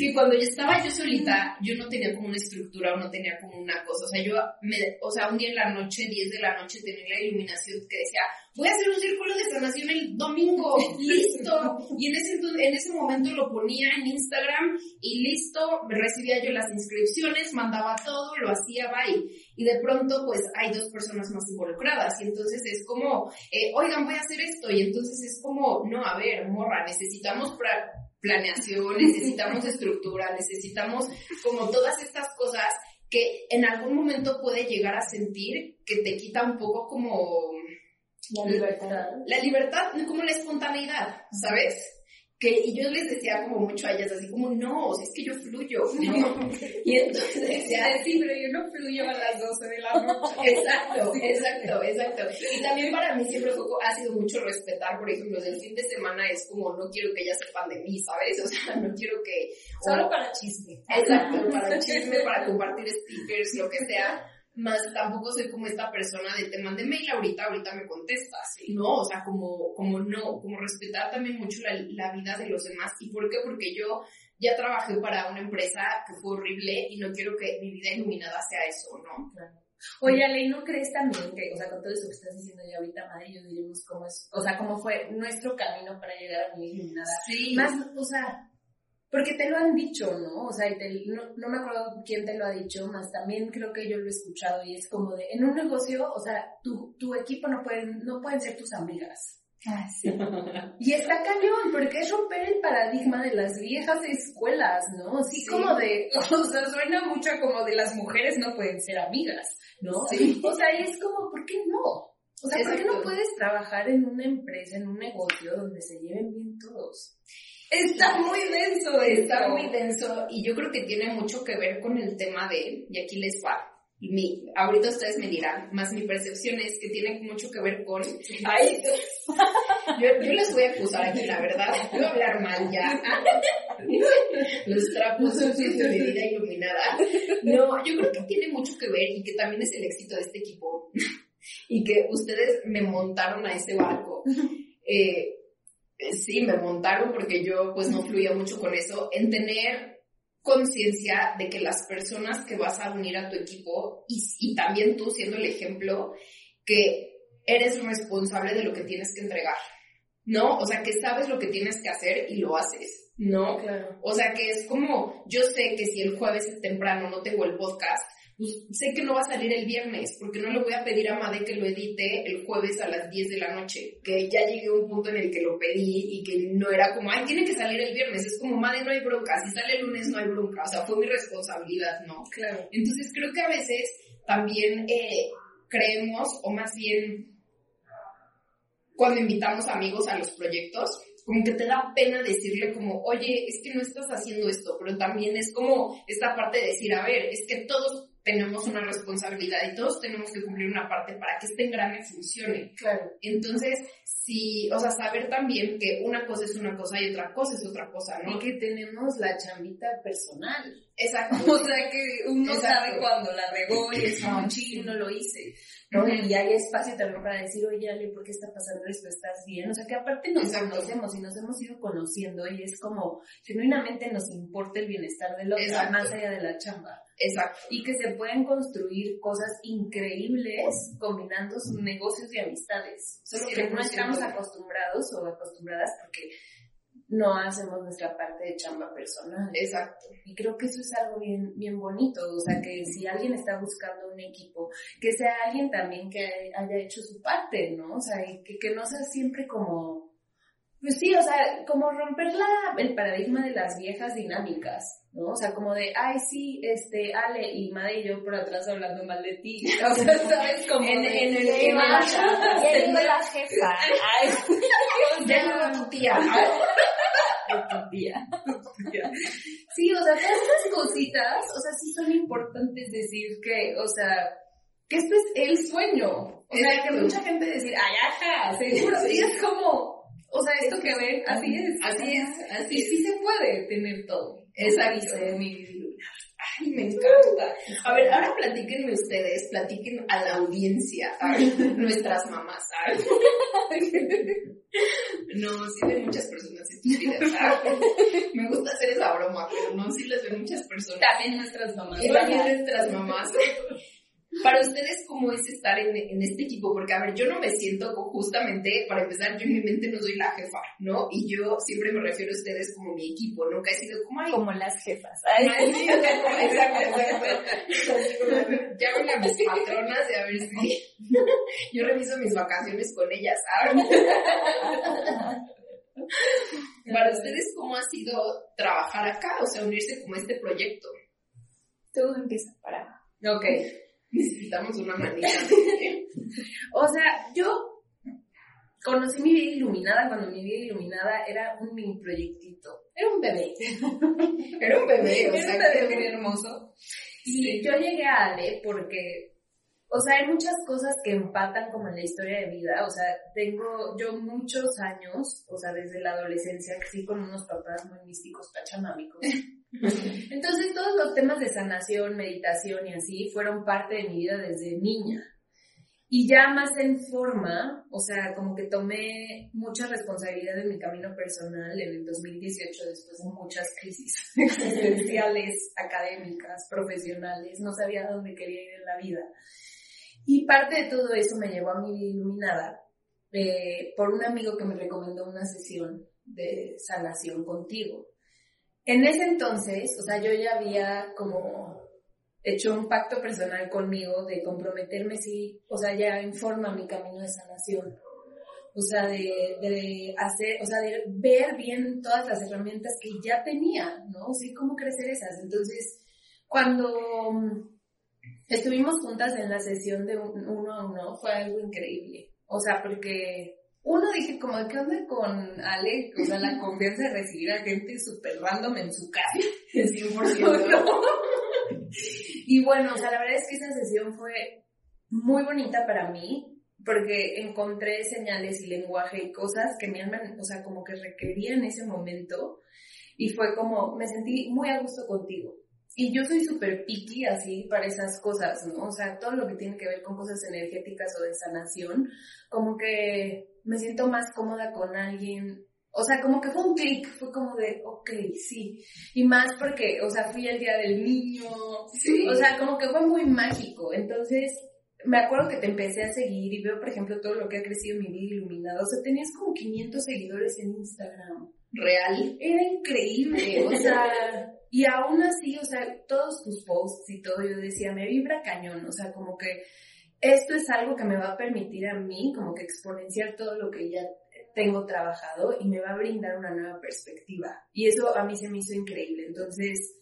que cuando yo estaba yo solita, yo no tenía como una estructura o no tenía como una cosa, o sea, yo, me, o sea, un día en la noche, 10 de la noche, tenía la iluminación que decía, voy a hacer un círculo de sanación el domingo, listo, y en ese, en ese momento lo ponía en Instagram y listo, recibía yo las inscripciones, mandaba todo, lo hacía, bye. Y de pronto, pues, hay dos personas más involucradas. Y entonces es como, eh, oigan, voy a hacer esto. Y entonces es como, no, a ver, morra, necesitamos pra- planeación, necesitamos estructura, necesitamos como todas estas cosas que en algún momento puede llegar a sentir que te quita un poco como La libertad. la libertad, como la espontaneidad, ¿sabes? Que, y yo les decía como mucho a ellas, así como, no, es que yo fluyo, ¿no? Y entonces decía, Sí, pero yo no fluyo a las 12 de la noche. Exacto, exacto, exacto. Y también para mí siempre fue, ha sido mucho respetar, por ejemplo, el fin de semana es como, no quiero que ellas sepan de mí, ¿sabes? O sea, no quiero que... Solo o- para chisme. Exacto, para chisme, para compartir stickers, lo que sea. Más tampoco soy como esta persona de te mandé mail ahorita, ahorita me contestas. No, o sea, como, como no, como respetar también mucho la, la vida de los demás. ¿Y por qué? Porque yo ya trabajé para una empresa que fue horrible y no quiero que mi vida iluminada sea eso, ¿no? Oye, Ale, ¿y ¿no crees también que, o sea, con todo eso que estás diciendo ya ahorita, madre, yo diremos cómo es, o sea, cómo fue nuestro camino para llegar a mi iluminada? Sí. Más, o sea, porque te lo han dicho, ¿no? O sea, y te- no, no me acuerdo quién te lo ha dicho, más también creo que yo lo he escuchado y es como de, en un negocio, o sea, tu, tu equipo no pueden, no pueden ser tus amigas. Ah, sí. Y está cañón, porque es romper el paradigma de las viejas escuelas, ¿no? Así Sí. como de, o sea, suena mucho como de las mujeres no pueden ser amigas, ¿no? Sí. O sea, y es como, ¿por qué no? O sea, ¿por qué no puedes trabajar en una empresa, en un negocio donde se lleven bien todos? Está muy denso Está muy denso y yo creo que tiene mucho que ver con el tema de, y aquí les va, mi, ahorita ustedes me dirán, más mi percepción es que tiene mucho que ver con, ay, yo, yo les voy a acusar aquí, la verdad, voy a hablar mal ya, los trapos sucios de mi vida iluminada. No, yo creo que tiene mucho que ver y que también es el éxito de este equipo y que ustedes me montaron a este barco. Eh, sí, me montaron porque yo pues no fluía mucho con eso, en tener conciencia de que las personas que vas a unir a tu equipo y, y también tú siendo el ejemplo, que eres responsable de lo que tienes que entregar, ¿no? O sea, que sabes lo que tienes que hacer y lo haces, ¿no? Claro. O sea, que es como, yo sé que si el jueves temprano no tengo el podcast, pues sé que no va a salir el viernes, porque no le voy a pedir a Made que lo edite el jueves a las 10 de la noche, que ya llegué a un punto en el que lo pedí y que no era como, ay, tiene que salir el viernes, es como, Made, no hay bronca, si sale el lunes no hay bronca, o sea, fue mi responsabilidad, ¿no? Claro. Entonces creo que a veces también eh, creemos, o más bien cuando invitamos amigos a los proyectos, como que te da pena decirle como, oye, es que no estás haciendo esto, pero también es como esta parte de decir, a ver, es que todos tenemos una responsabilidad y todos tenemos que cumplir una parte para que este engrane funcione. Claro. Entonces, sí, o sea, saber también que una cosa es una cosa y otra cosa es otra cosa, ¿no? Y que tenemos la chambita personal. Exacto. O sea que uno Exacto. sabe cuando la regó y es como, ching, no lo hice. ¿no? Y hay espacio también para decir, oye, Ale, ¿por qué está pasando esto? ¿Estás bien? O sea que aparte nos Exacto. conocemos y nos hemos ido conociendo y es como, genuinamente nos importa el bienestar del otro, más allá de la chamba. Exacto. Y que se pueden construir cosas increíbles combinando sus negocios y amistades. Solo que no 100%. estamos acostumbrados o acostumbradas porque no hacemos nuestra parte de chamba personal. Exacto. Y creo que eso es algo bien, bien bonito, o sea, que si alguien está buscando un equipo, que sea alguien también que haya hecho su parte, ¿no? O sea, que, que no sea siempre como, Pues sí, o sea, como romper la, el paradigma de las viejas dinámicas, ¿no? O sea, como de, ay, sí, este, Ale y Madre y yo por atrás hablando mal de ti. O sea, ¿sabes? Como en, de- en el de- en el- ya llegó la jefa. Ay, Ya llegó tu tía. tu tía. Sí, o sea, todas estas cositas, o sea, sí son importantes decir que, o sea, que esto es el sueño. O sea, que mucha gente decir, ay, ajá, seguro, sí es como, o sea, esto que ven, así es. Así es, así Y sí se puede tener todo. Exacto. Mi. Ay, me encanta. A ver, ahora platíquenme ustedes, platiquen a la audiencia, a nuestras mamás, ¿sabes? No, sí ven muchas personas estúpidas, ¿sabes? Me gusta hacer esa broma, pero no, sí las ven muchas personas. También nuestras mamás. Y también nuestras mamás. Para ustedes, ¿cómo es estar en, en este equipo? Porque, a ver, yo no me siento justamente, para empezar, yo en mi mente no soy la jefa, ¿no? Y yo siempre me refiero a ustedes como mi equipo, nunca he sido como, ay, Como las jefas. Ay, Ay, sí, exacto, exacto. Llámenme a mis patronas y a ver si yo reviso mis vacaciones con ellas, ¿saben? Para ustedes, ¿cómo ha sido trabajar acá? O sea, unirse como a este proyecto. Tú empieza para. Ok. Necesitamos una manita. O sea, yo conocí mi vida iluminada cuando mi vida iluminada era un mini proyectito. Era un bebé. Era un bebé, o Era sea, un bebé muy hermoso. Y Sí. yo llegué a Ale porque, o sea, hay muchas cosas que empatan como en la historia de vida. O sea, tengo yo muchos años, o sea, desde la adolescencia, que sí con unos papás muy místicos, pachamámicos. Entonces, todos los temas de sanación, meditación y así fueron parte de mi vida desde niña. Y ya más en forma, o sea, como que tomé mucha responsabilidad en mi camino personal en el 2018 después de muchas crisis existenciales, académicas, profesionales, no sabía dónde quería ir en la vida. Y parte de todo eso me llevó a mi iluminada eh, por un amigo que me recomendó una sesión de sanación contigo. En ese entonces, o sea, yo ya había como hecho un pacto personal conmigo de comprometerme, sí, o sea, ya en forma mi camino de sanación. O sea, de, de hacer, o sea, de ver bien todas las herramientas que ya tenía, ¿no? Sí, cómo crecer esas. Entonces, cuando estuvimos juntas en la sesión de un- uno a uno, fue algo increíble. O sea, porque uno dije como, ¿qué onda con Ale? O sea, la confianza de recibir a gente súper random en su casa. 100%. Y bueno, o sea, la verdad es que esa sesión fue muy bonita para mí porque encontré señales y lenguaje y cosas que mi alma, o sea, como que requería en ese momento y fue como, me sentí muy a gusto contigo. Y yo soy súper picky así para esas cosas, ¿no? O sea, todo lo que tiene que ver con cosas energéticas o de sanación, como que me siento más cómoda con alguien. O sea, como que fue un clic, fue como de, ok, sí. Y más porque, o sea, fui el día del niño. Sí. O sea, como que fue muy mágico. Entonces, me acuerdo que te empecé a seguir y veo, por ejemplo, todo lo que ha crecido en mi vida iluminada. O sea, tenías como 500 seguidores en Instagram. Real. Era increíble, o sea, y aún así, o sea, todos tus posts y todo, yo decía, me vibra cañón, o sea, como que esto es algo que me va a permitir a mí, como que exponenciar todo lo que ya tengo trabajado y me va a brindar una nueva perspectiva. Y eso a mí se me hizo increíble. Entonces,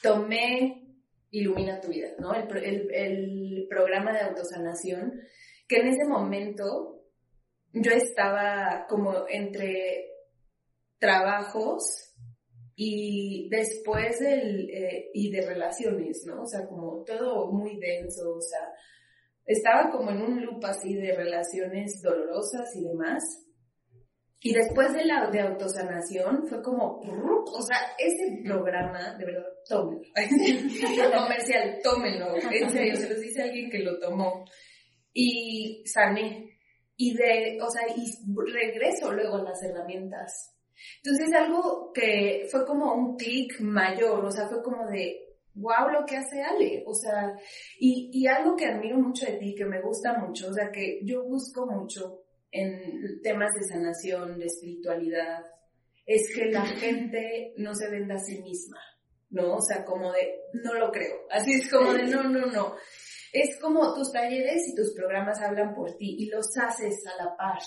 tomé Ilumina tu vida, ¿no? El, el, el programa de autosanación, que en ese momento yo estaba como entre trabajos y después del, eh, y de relaciones, ¿no? O sea, como todo muy denso, o sea, estaba como en un loop así de relaciones dolorosas y demás. Y después de la de autosanación fue como, o sea, ese programa, de verdad, tómenlo. Comercial, tómenlo. En serio, se los dice alguien que lo tomó. Y sané. Y de, o sea, y regreso luego a las herramientas. Entonces algo que fue como un clic mayor, o sea, fue como de, wow, lo que hace Ale, o sea, y, y algo que admiro mucho de ti, que me gusta mucho, o sea, que yo busco mucho en temas de sanación, de espiritualidad, es que la gente no se venda a sí misma, ¿no? O sea, como de, no lo creo, así es como de, no, no, no. Es como tus talleres y tus programas hablan por ti y los haces a la par.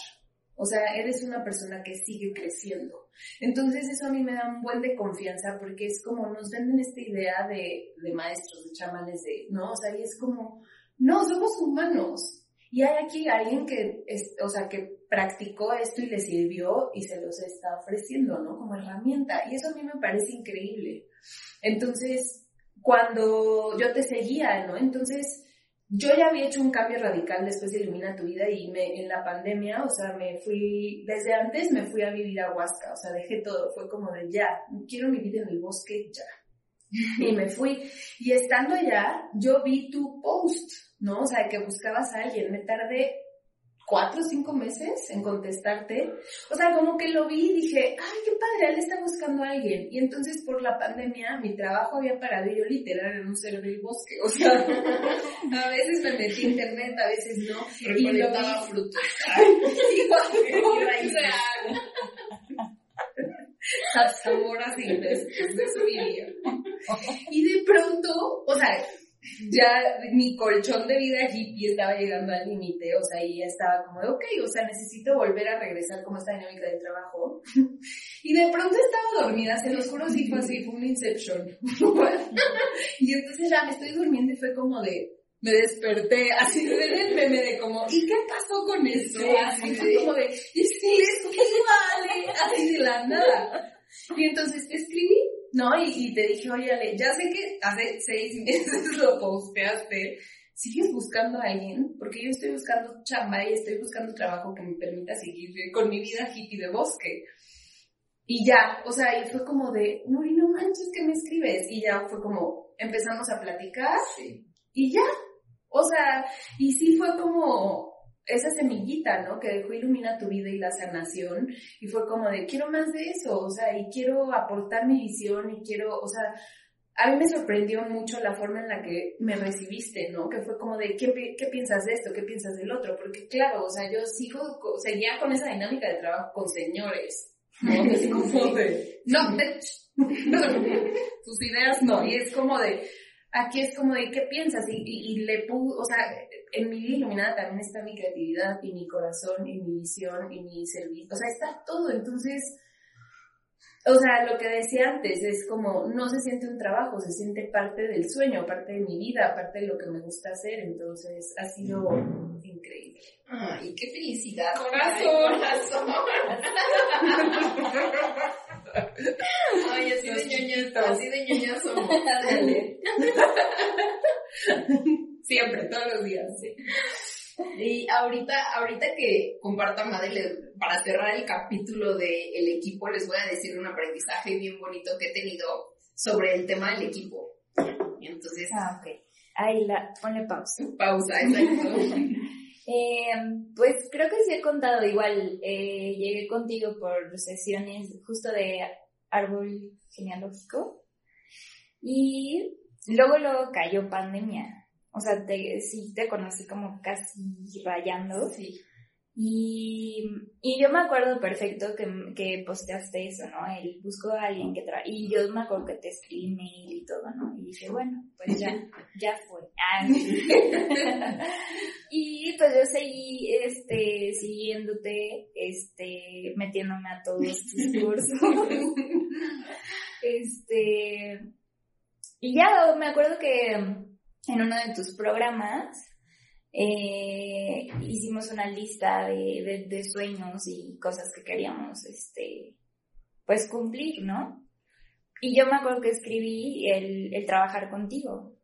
O sea, eres una persona que sigue creciendo. Entonces eso a mí me da un buen de confianza porque es como nos venden esta idea de, de maestros, de chamanes, de, ¿no? O sea, y es como, no, somos humanos. Y hay aquí alguien que, es, o sea, que practicó esto y le sirvió y se los está ofreciendo, ¿no? Como herramienta. Y eso a mí me parece increíble. Entonces, cuando yo te seguía, ¿no? Entonces, yo ya había hecho un cambio radical después de Ilumina tu vida y me, en la pandemia, o sea, me fui, desde antes me fui a vivir a Huasca, o sea, dejé todo, fue como de ya, quiero vivir en el bosque ya. Y me fui. Y estando allá, yo vi tu post, ¿no? O sea, que buscabas a alguien. Me tardé cuatro o cinco meses en contestarte. O sea, como que lo vi y dije, ay, qué padre, él está buscando a alguien. Y entonces por la pandemia mi trabajo había parado y yo literal en un ser del bosque. O sea, a veces me metí a internet, a veces no. Y lo vi frutos. sabor así, después de su vida. Y de pronto, o sea, ya mi colchón de vida hippie estaba llegando al límite, o sea, y ya estaba como de, ok, o sea, necesito volver a regresar como esta dinámica del trabajo. y de pronto estaba dormida, se los juro, sí fue así, fue un inception. y entonces ya me estoy durmiendo y fue como de, me desperté, así de el meme de como, ¿y qué pasó con eso? Así fue como de, y si le vale, así de la nada. Y entonces escribí no, y, te dije, oye, Ale, ya sé que hace seis meses lo posteaste. ¿Sigues buscando a alguien? Porque yo estoy buscando chamba y estoy buscando trabajo que me permita seguir con mi vida hippie de bosque. Y ya, o sea, y fue como de, no, no manches que me escribes. Y ya fue como, empezamos a platicar. Y ya, o sea, y sí fue como, esa semillita, ¿no? Que dejó ilumina tu vida y la sanación. Y fue como de, quiero más de eso, o sea, y quiero aportar mi visión y quiero, o sea, a mí me sorprendió mucho la forma en la que me recibiste, ¿no? Que fue como de, ¿qué, qué piensas de esto? ¿Qué piensas del otro? Porque claro, o sea, yo sigo, seguía con esa dinámica de trabajo con señores, ¿no? Que como de, no, de, tus ideas no. Y es como de, aquí es como de, ¿qué piensas? Y, y, y le pudo, o sea, en mi vida iluminada también está mi creatividad y mi corazón y mi visión y mi servicio. O sea, está todo. Entonces, o sea, lo que decía antes es como, no se siente un trabajo, se siente parte del sueño, parte de mi vida, parte de lo que me gusta hacer. Entonces, ha sido increíble. Ay, qué felicidad. Corazón. corazón. Ay, así de ñoñas, así de ñoñas somos. Siempre, todos los días, sí. Y ahorita, ahorita que comparta Madeleine, para cerrar el capítulo del equipo, les voy a decir un aprendizaje bien bonito que he tenido sobre el tema del equipo. Entonces. Ah, ok. Ahí la, ponle pausa. Pausa, exacto. eh, pues creo que sí he contado igual, eh, llegué contigo por sesiones justo de árbol genealógico y luego luego cayó pandemia o sea, te, sí te conocí como casi rayando. Sí. Y, y yo me acuerdo perfecto que, que posteaste eso, ¿no? El busco a alguien que trae. Y yo me acuerdo que te escribí mail y todo, ¿no? Y dije, bueno, pues ya, ya fue. Ah, y pues yo seguí, este, siguiéndote, este, metiéndome a todos tus cursos. este, y ya me acuerdo que en uno de tus programas eh, hicimos una lista de, de, sueños y cosas que queríamos, este, pues cumplir, ¿no? Y yo me acuerdo que escribí el, el trabajar contigo.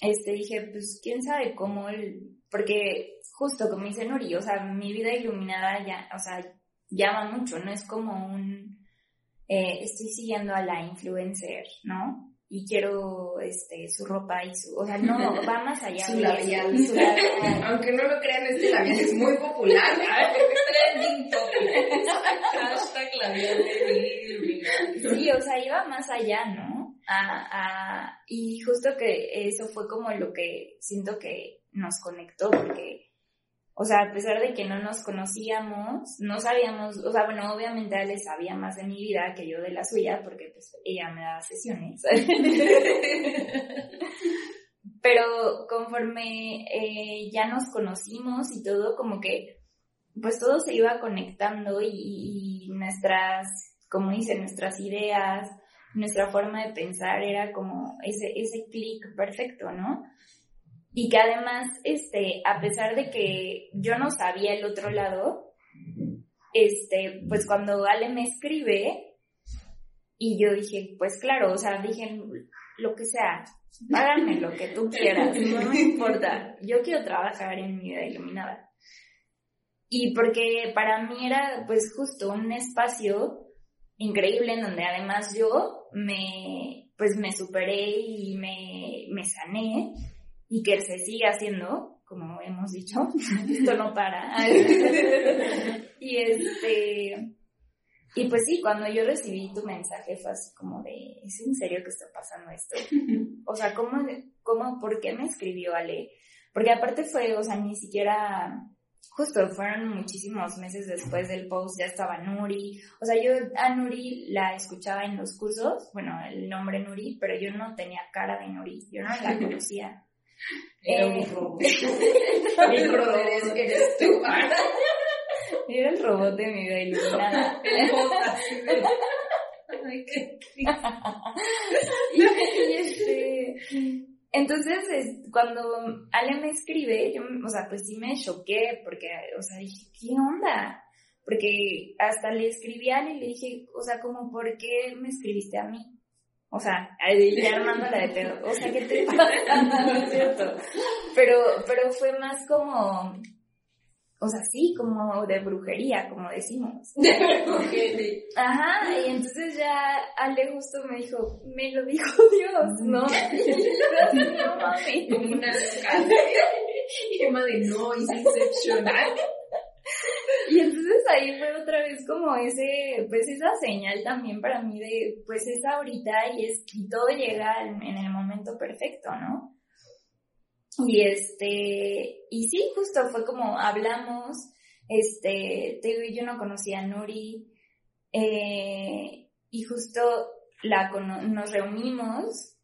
Este, dije, pues, quién sabe cómo el, porque justo como dice Nuri, o sea, mi vida iluminada ya, o sea, llama mucho, no es como un, eh, estoy siguiendo a la influencer, ¿no? Y quiero este su ropa y su, o sea, no, va más allá. su labial. Aunque no lo crean, este labial es muy popular. Trending topic. Hashtag labial Sí, o sea, iba más allá, ¿no? A, a, y justo que eso fue como lo que siento que nos conectó, porque o sea, a pesar de que no nos conocíamos, no sabíamos, o sea, bueno, obviamente Ale sabía más de mi vida que yo de la suya, porque pues ella me daba sesiones. Pero conforme eh, ya nos conocimos y todo, como que pues todo se iba conectando y, y nuestras, como dicen, nuestras ideas, nuestra forma de pensar era como ese, ese clic perfecto, ¿no? Y que además, este, a pesar de que yo no sabía el otro lado, este, pues cuando Ale me escribe, y yo dije, pues claro, o sea, dije, lo que sea, págame lo que tú quieras, no me importa, yo quiero trabajar en mi vida iluminada. Y porque para mí era pues justo un espacio increíble en donde además yo me, pues me superé y me, me sané y que se sigue haciendo, como hemos dicho, esto no para. y este, y pues sí, cuando yo recibí tu mensaje fue así como de, ¿es en serio que está pasando esto? O sea, ¿cómo, cómo, por qué me escribió Ale? Porque aparte fue, o sea, ni siquiera, justo fueron muchísimos meses después del post, ya estaba Nuri. O sea, yo a Nuri la escuchaba en los cursos, bueno, el nombre Nuri, pero yo no tenía cara de Nuri, yo no la conocía. Era un robot. Mi robot eres tú. Era el robot de mi vida iluminada. El Ay, qué y, este, entonces, cuando Ale me escribe, yo, o sea, pues sí me choqué, porque, o sea, dije, ¿qué onda? Porque hasta le escribí a Ale y le dije, o sea, como, ¿por qué me escribiste a mí? O sea, ya armándola de pedo. O sea, ¿qué te no es cierto. Pero, pero fue más como, o sea, sí, como de brujería, como decimos. De brujería. Ajá, y entonces ya Ale justo me dijo, me lo dijo Dios, ¿no? no mami. Como una loca. Y Emma de no, es excepcional. Ahí fue otra vez como ese, pues esa señal también para mí de, pues es ahorita y es, y todo llega en el momento perfecto, ¿no? Y este, y sí, justo fue como hablamos, este, te digo, yo no conocía a Nuri, eh, y justo la nos reunimos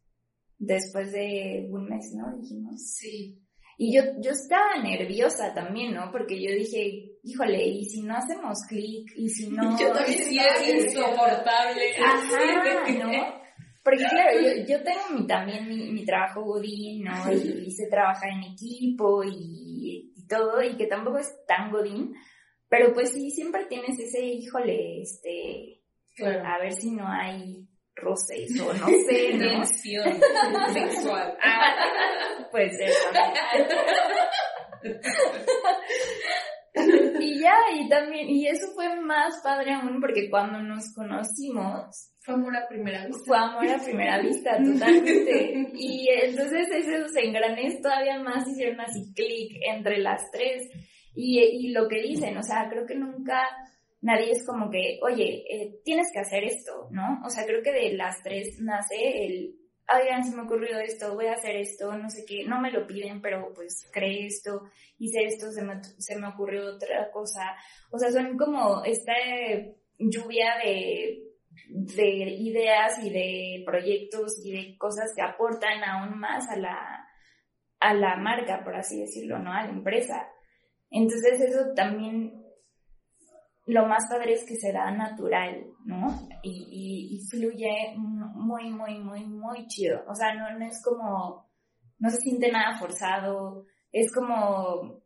después de un mes, ¿no? Dijimos. Sí. Y yo, yo estaba nerviosa también, ¿no? Porque yo dije, híjole, ¿y si no hacemos clic? ¿Y si no? Yo también sí es insoportable. Ajá, ¿no? Porque claro, yo, yo tengo también mi, mi, trabajo godín, ¿no? Y, y sé trabajar en equipo y, y, todo, y que tampoco es tan godín, pero pues sí, siempre tienes ese, híjole, este, claro. a ver si no hay roces o no sé, ¿no? Emoción sexual. Ah, pues eso. Y ya, y también, y eso fue más padre aún porque cuando nos conocimos, fue amor a primera vista. Fue amor a primera vista, totalmente. y entonces esos engranes todavía más hicieron así clic entre las tres. Y, y lo que dicen, o sea, creo que nunca nadie es como que, oye, eh, tienes que hacer esto, ¿no? O sea, creo que de las tres nace el, oigan, se me ocurrió esto, voy a hacer esto, no sé qué, no me lo piden, pero pues creé esto, hice esto, se me, se me ocurrió otra cosa. O sea, son como esta lluvia de de ideas y de proyectos y de cosas que aportan aún más a la, a la marca, por así decirlo, ¿no? A la empresa. Entonces eso también, lo más padre es que se da natural, ¿no? Y, y, fluye muy, muy, muy, muy chido. O sea, no, no es como, no se siente nada forzado, es como,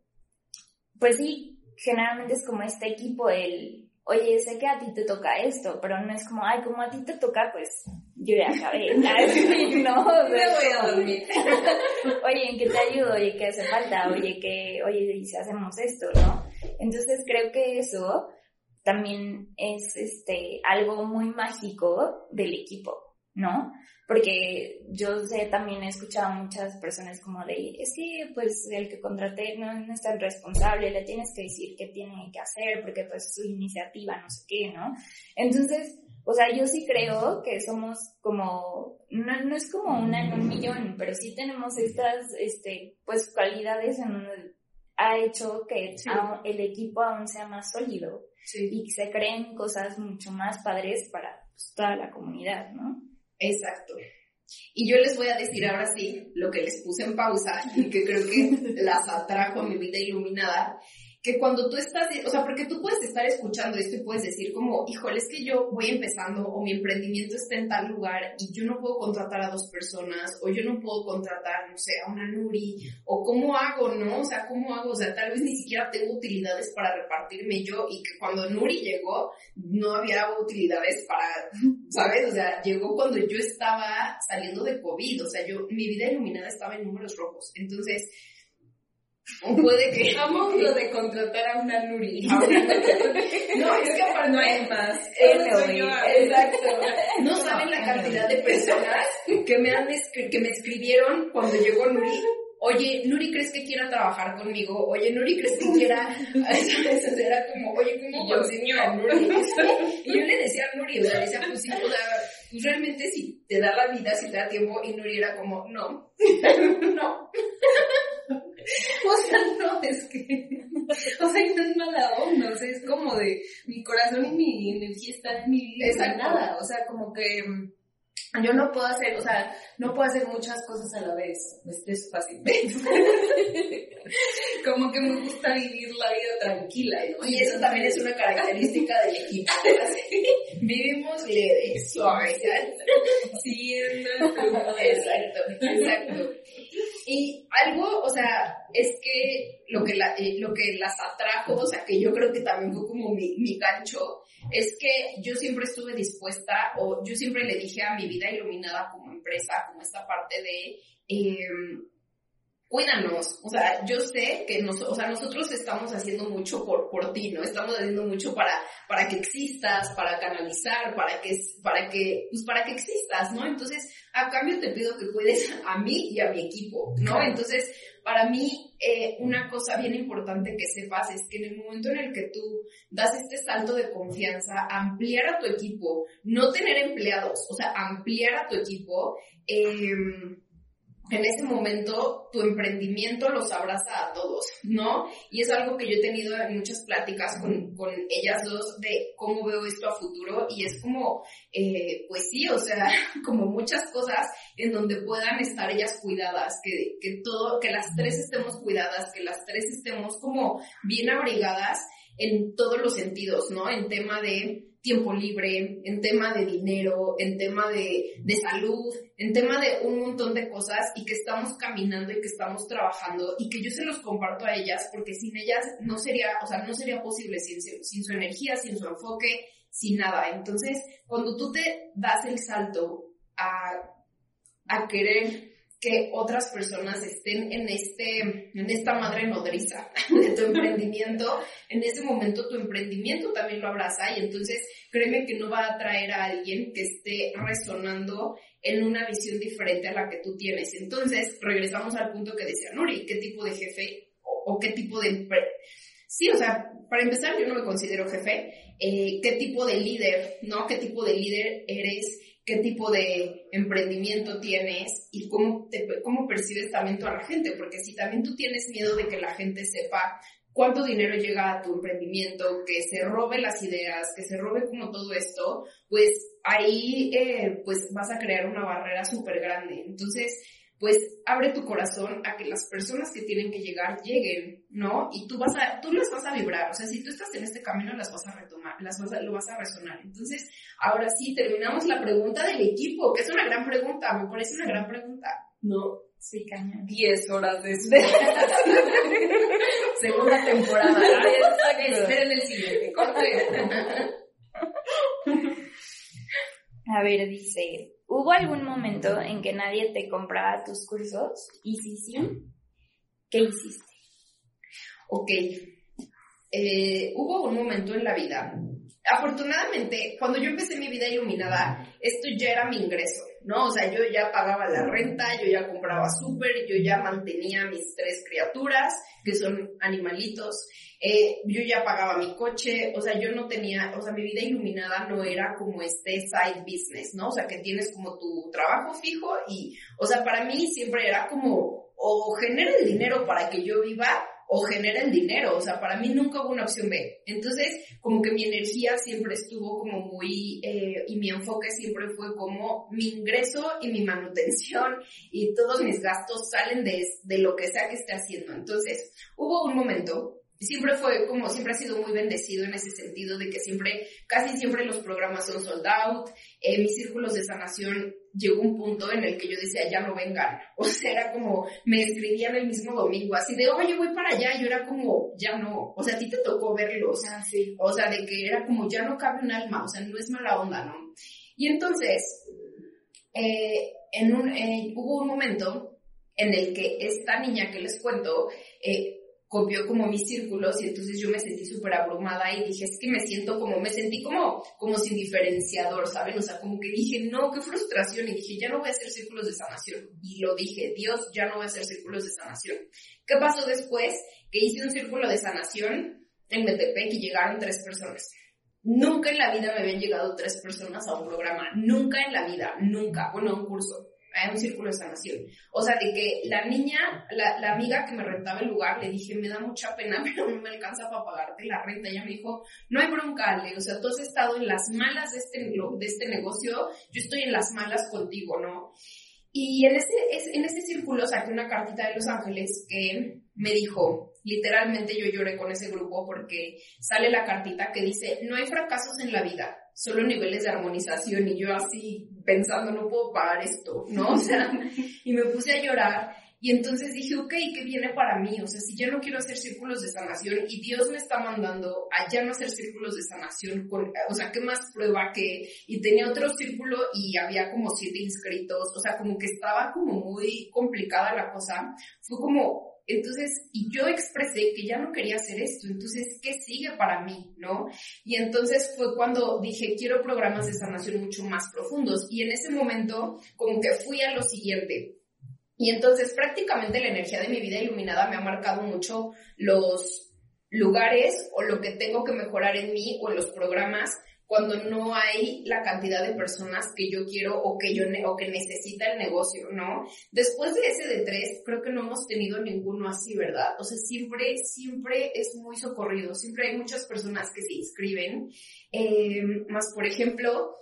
pues sí, generalmente es como este equipo, el, oye, sé que a ti te toca esto, pero no es como, ay, como a ti te toca, pues yo ya acabé. no, me voy a dormir. oye, ¿en qué te ayudo? Oye, ¿qué hace falta? Oye, ¿qué, oye, ¿y si hacemos esto, no? Entonces creo que eso también es este algo muy mágico del equipo, ¿no? Porque yo sé, también he escuchado a muchas personas como de, es que pues el que contraté no, no es tan responsable, le tienes que decir qué tiene que hacer porque pues su iniciativa, no sé qué, ¿no? Entonces, o sea, yo sí creo que somos como, no, no es como una en un millón, pero sí tenemos estas, este, pues cualidades en ha hecho que el equipo aún sea más sólido y se creen cosas mucho más padres para pues, toda la comunidad, ¿no? Exacto. Y yo les voy a decir ahora sí lo que les puse en pausa y que creo que las atrajo a mi vida iluminada, que cuando tú estás, o sea, porque tú puedes estar escuchando esto y puedes decir como, híjole, es que yo voy empezando o mi emprendimiento está en tal lugar y yo no puedo contratar a dos personas o yo no puedo contratar, no sé, a una Nuri o cómo hago, ¿no? O sea, ¿cómo hago? O sea, tal vez ni siquiera tengo utilidades para repartirme yo y que cuando Nuri llegó no había utilidades para, ¿sabes? O sea, llegó cuando yo estaba saliendo de COVID, o sea, yo, mi vida iluminada estaba en números rojos. Entonces, o puede que... Amo lo de contratar a una Nuri. no, es que aparte... No hay más. Exacto. No saben la cantidad de personas que me, han que me escribieron cuando llegó Nuri. Oye, Nuri, ¿crees que quiera trabajar conmigo? Oye, Nuri, ¿crees que quiera...? Era como, oye, ¿cómo consigo a Nuri? Y yo le decía a Nuri, o sea, le decía, pues sí, sea, pues realmente si te da la vida, si te da tiempo, y Nuri era como, no, no. O sea, no, es que, o sea, no es mala onda, o sea, es como de, mi corazón y mi energía están en mi vida, Exacto. nada, o sea, como que mm, yo no puedo hacer, o sea, no puedo hacer muchas cosas a la vez, es fácilmente. como que me gusta vivir la vida tranquila, ¿no? Y eso también es una característica del equipo. Vivimos leve, suave. Sí, es Exacto, exacto. Y algo, o sea, es que lo que, la- eh, lo que las atrajo, o sea, que yo creo que también fue como mi, mi gancho, es que yo siempre estuve dispuesta, o yo siempre le dije a mi vida iluminada como empresa, como esta parte de, em, cuídanos, o sea, yo sé que nos, o sea, nosotros estamos haciendo mucho por, por ti, ¿no? Estamos haciendo mucho para, para que existas, para canalizar, para que, para que, pues para que existas, ¿no? Entonces, a cambio te pido que cuides a mí y a mi equipo, ¿no? Entonces, para mí, eh, una cosa bien importante que sepas es que en el momento en el que tú das este salto de confianza, ampliar a tu equipo, no tener empleados, o sea, ampliar a tu equipo, eh, en ese momento tu emprendimiento los abraza a todos, ¿no? Y es algo que yo he tenido en muchas pláticas con, con ellas dos de cómo veo esto a futuro y es como, eh, pues sí, o sea, como muchas cosas en donde puedan estar ellas cuidadas, que, que todo, que las tres estemos cuidadas, que las tres estemos como bien abrigadas en todos los sentidos, ¿no? En tema de tiempo libre, en tema de dinero, en tema de, de salud, en tema de un montón de cosas y que estamos caminando y que estamos trabajando y que yo se los comparto a ellas porque sin ellas no sería, o sea, no sería posible sin, sin su energía, sin su enfoque, sin nada. Entonces, cuando tú te das el salto a, a querer que otras personas estén en este, en esta madre nodriza de tu emprendimiento, en ese momento tu emprendimiento también lo abraza y entonces créeme que no va a traer a alguien que esté resonando en una visión diferente a la que tú tienes. Entonces, regresamos al punto que decía Nuri, ¿qué tipo de jefe o, o qué tipo de... Sí, o sea, para empezar yo no me considero jefe, eh, qué tipo de líder, ¿no? ¿Qué tipo de líder eres? ¿Qué tipo de emprendimiento tienes? Y cómo, te, cómo percibes también a la gente, porque si también tú tienes miedo de que la gente sepa cuánto dinero llega a tu emprendimiento, que se robe las ideas, que se robe como todo esto, pues ahí eh, pues vas a crear una barrera súper grande. Entonces, pues abre tu corazón a que las personas que tienen que llegar lleguen, ¿no? Y tú vas a, tú las vas a vibrar, o sea, si tú estás en este camino las vas a retomar, las vas a, lo vas a resonar. Entonces, ahora sí, terminamos la pregunta del equipo, que es una gran pregunta, me parece una gran pregunta, ¿no? Sí, cañón. 10 horas después. Segunda temporada. Esperen el siguiente corte. A ver, dice, ¿hubo algún momento en que nadie te compraba tus cursos? Y si sí, ¿qué hiciste? Ok. Eh, hubo un momento en la vida. Afortunadamente, cuando yo empecé mi vida iluminada, esto ya era mi ingreso, ¿no? O sea, yo ya pagaba la renta, yo ya compraba súper, yo ya mantenía mis tres criaturas, que son animalitos, eh, yo ya pagaba mi coche, o sea, yo no tenía, o sea, mi vida iluminada no era como este side business, ¿no? O sea, que tienes como tu trabajo fijo y, o sea, para mí siempre era como, o genera el dinero para que yo viva, o genera el dinero, o sea, para mí nunca hubo una opción B. Entonces, como que mi energía siempre estuvo como muy, eh, y mi enfoque siempre fue como mi ingreso y mi manutención y todos mis gastos salen de, de lo que sea que esté haciendo. Entonces, hubo un momento siempre fue como, siempre ha sido muy bendecido en ese sentido de que siempre, casi siempre los programas son sold out. Eh, mis círculos de sanación llegó un punto en el que yo decía, ya no vengan. O sea, era como, me escribían el mismo domingo, así de, oye, voy para allá. Yo era como, ya no. O sea, a ti te tocó verlos. Ah, sí. O sea, de que era como, ya no cabe un alma. O sea, no es mala onda, ¿no? Y entonces, eh, en un, eh, hubo un momento en el que esta niña que les cuento, eh, copió como mis círculos y entonces yo me sentí súper abrumada y dije, es que me siento como, me sentí como, como sin diferenciador, ¿saben? O sea, como que dije, no, qué frustración y dije, ya no voy a hacer círculos de sanación. Y lo dije, Dios, ya no voy a hacer círculos de sanación. ¿Qué pasó después? Que hice un círculo de sanación en Metepec y llegaron tres personas. Nunca en la vida me habían llegado tres personas a un programa, nunca en la vida, nunca, bueno, un curso a un círculo de sanación. O sea, de que la niña, la, la, amiga que me rentaba el lugar, le dije, me da mucha pena, pero no me alcanza para pagarte la renta. Ella me dijo, no hay bronca, o sea, tú has estado en las malas de este, de este negocio, yo estoy en las malas contigo, ¿no? Y en ese, en ese círculo saqué una cartita de Los Ángeles que me dijo, literalmente yo lloré con ese grupo porque sale la cartita que dice, no hay fracasos en la vida, solo niveles de armonización y yo así pensando, no puedo pagar esto, ¿no? O sea, y me puse a llorar y entonces dije, ok, ¿qué viene para mí? O sea, si ya no quiero hacer círculos de sanación y Dios me está mandando a ya no hacer círculos de sanación, con, o sea, ¿qué más prueba que? Y tenía otro círculo y había como siete inscritos, o sea, como que estaba como muy complicada la cosa. Fue como, entonces, y yo expresé que ya no quería hacer esto, entonces, ¿qué sigue para mí? ¿No? Y entonces fue cuando dije, quiero programas de sanación mucho más profundos. Y en ese momento, como que fui a lo siguiente. Y entonces prácticamente la energía de mi vida iluminada me ha marcado mucho los lugares o lo que tengo que mejorar en mí o los programas cuando no hay la cantidad de personas que yo quiero o que yo o que necesita el negocio, ¿no? Después de ese de tres, creo que no hemos tenido ninguno así, ¿verdad? O sea, siempre, siempre es muy socorrido, siempre hay muchas personas que se inscriben. Eh, más, por ejemplo,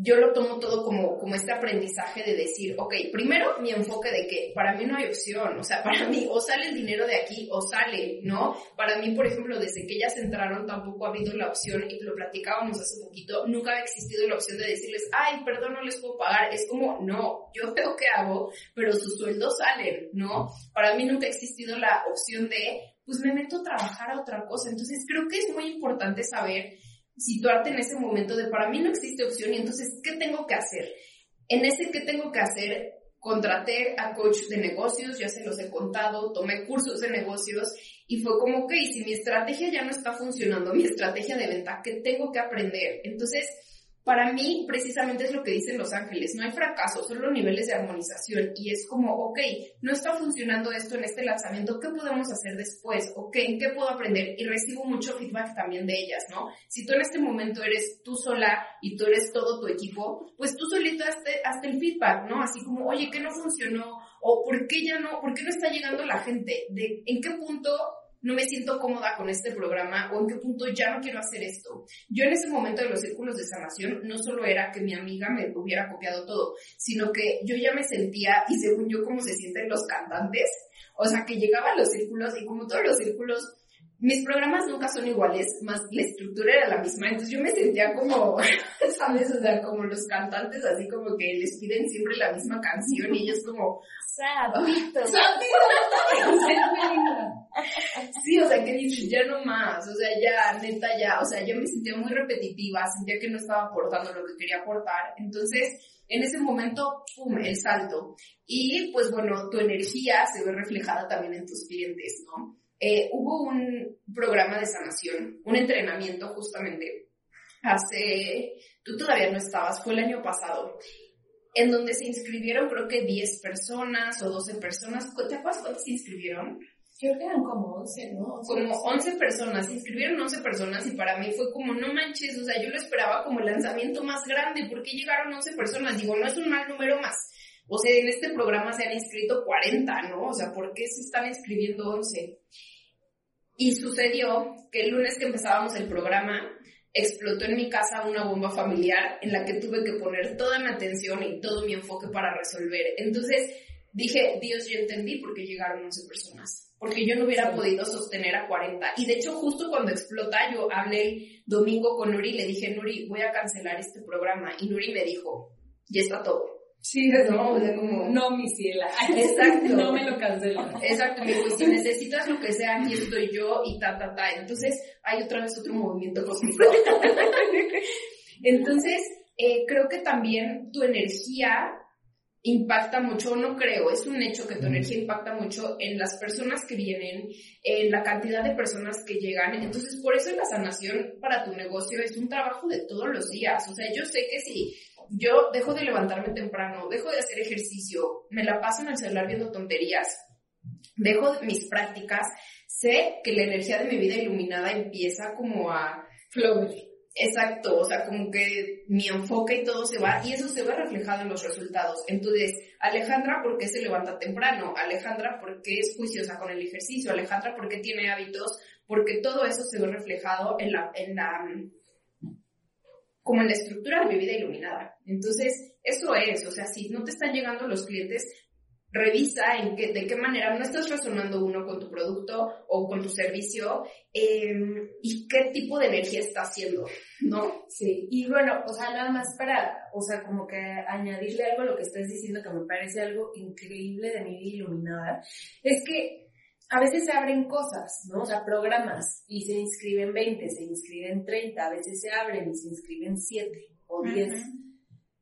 yo lo tomo todo como, como este aprendizaje de decir, ok, primero mi enfoque de que para mí no hay opción, o sea, para mí o sale el dinero de aquí o sale, ¿no? Para mí, por ejemplo, desde que ellas entraron tampoco ha habido la opción, y lo platicábamos hace poquito, nunca ha existido la opción de decirles, ay, perdón, no les puedo pagar, es como, no, yo veo qué hago, pero sus sueldos salen, ¿no? Para mí nunca ha existido la opción de, pues me meto a trabajar a otra cosa, entonces creo que es muy importante saber situarte en ese momento de para mí no existe opción y entonces, ¿qué tengo que hacer? En ese ¿qué tengo que hacer? Contraté a coach de negocios, ya se los he contado, tomé cursos de negocios y fue como, ok, si mi estrategia ya no está funcionando, mi estrategia de venta, ¿qué tengo que aprender? Entonces, para mí, precisamente es lo que dicen Los Ángeles, no hay fracaso, solo niveles de armonización y es como, ok, no está funcionando esto en este lanzamiento, ¿qué podemos hacer después? Ok, ¿en qué puedo aprender? Y recibo mucho feedback también de ellas, ¿no? Si tú en este momento eres tú sola y tú eres todo tu equipo, pues tú solito hazte, el feedback, ¿no? Así como, oye, ¿qué no funcionó? O ¿por qué ya no? ¿Por qué no está llegando la gente? ¿De en qué punto no me siento cómoda con este programa o en qué punto ya no quiero hacer esto. Yo en ese momento de los círculos de sanación no solo era que mi amiga me hubiera copiado todo, sino que yo ya me sentía, y según yo cómo se sienten los cantantes, o sea, que llegaban los círculos y como todos los círculos mis programas nunca son iguales, más la estructura era la misma, entonces yo me sentía como, ¿sabes? O sea, como los cantantes, así como que les piden siempre la misma canción y ellos como, Sadito. sí, o sea, que dices, ya no más, o sea, ya, neta, ya, o sea, yo me sentía muy repetitiva, sentía que no estaba aportando lo que quería aportar, entonces, en ese momento, pum, el salto. Y, pues bueno, tu energía se ve reflejada también en tus clientes, ¿no? Eh, hubo un programa de sanación, un entrenamiento justamente, hace, tú todavía no estabas, fue el año pasado, en donde se inscribieron creo que 10 personas o 12 personas. ¿Te acuerdas cuántos se inscribieron? Creo que eran como 11, ¿no? como 11 personas, se inscribieron 11 personas y para mí fue como, no manches, o sea, yo lo esperaba como el lanzamiento más grande, ¿por qué llegaron 11 personas? Digo, no es un mal número más. O sea, en este programa se han inscrito 40, ¿no? O sea, ¿por qué se están inscribiendo 11? Y sucedió que el lunes que empezábamos el programa, explotó en mi casa una bomba familiar en la que tuve que poner toda mi atención y todo mi enfoque para resolver. Entonces dije, Dios, yo entendí por qué llegaron 11 personas. porque yo no hubiera podido sostener a 40. Y de hecho, justo cuando explota, yo hablé el domingo con Nuri y le dije, Nuri, voy a cancelar este programa. Y Nuri me dijo, ya está todo. Sí, no, o sea, como, no, mi ciela. Exacto. no me lo cancelan. Exacto, me dijo, si necesitas lo que sea, aquí estoy yo y ta, ta, ta. Entonces, hay otra vez otro movimiento cósmico. Entonces, eh, creo que también tu energía impacta mucho, no creo, es un hecho que tu energía impacta mucho en las personas que vienen, en la cantidad de personas que llegan. Entonces, por eso la sanación para tu negocio es un trabajo de todos los días. O sea, yo sé que si yo dejo de levantarme temprano, dejo de hacer ejercicio, me la paso en el celular viendo tonterías, dejo mis prácticas, sé que la energía de mi vida iluminada empieza como a flow. Exacto, o sea, como que mi enfoque y todo se va y eso se ve reflejado en los resultados. Entonces, Alejandra, ¿por qué se levanta temprano? Alejandra, ¿por qué es juiciosa con el ejercicio? Alejandra, ¿por qué tiene hábitos? Porque todo eso se ve reflejado en la, en la, como en la estructura de mi vida iluminada. Entonces, eso es, o sea, si no te están llegando los clientes, revisa en qué, de qué manera no estás resonando uno con tu producto o con tu servicio em, y qué tipo de energía está haciendo, ¿no? Sí, y bueno, o sea, nada más para, o sea, como que añadirle algo a lo que estás diciendo que me parece algo increíble de mi vida iluminada, es que a veces se abren cosas, ¿no? O sea, programas y se inscriben 20, se inscriben 30, a veces se abren y se inscriben 7 o 10.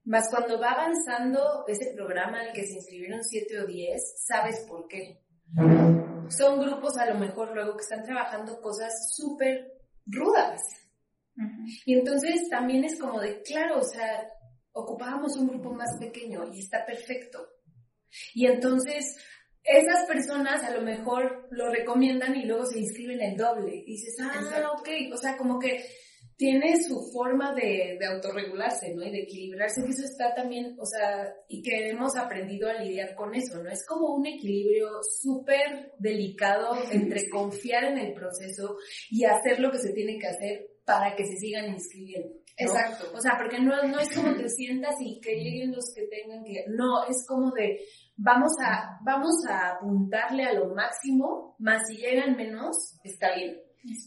Más cuando va avanzando ese programa al que se inscribieron 7 o 10, sabes por qué. Son grupos a lo mejor luego que están trabajando cosas súper rudas. Y entonces también es como de, claro, o sea, ocupábamos un grupo más pequeño y está perfecto. Y entonces esas personas a lo mejor lo recomiendan y luego se inscriben el doble. Y dices, ah, ok, o sea, como que tiene su forma de, de, autorregularse, ¿no? Y de equilibrarse, que eso está también, o sea, y que hemos aprendido a lidiar con eso, ¿no? Es como un equilibrio súper delicado entre confiar en el proceso y hacer lo que se tiene que hacer para que se sigan inscribiendo. Exacto. O sea, porque no, no es como te sientas y que lleguen los que tengan que, no, es como de, vamos a, vamos a apuntarle a lo máximo, más si llegan menos, está bien.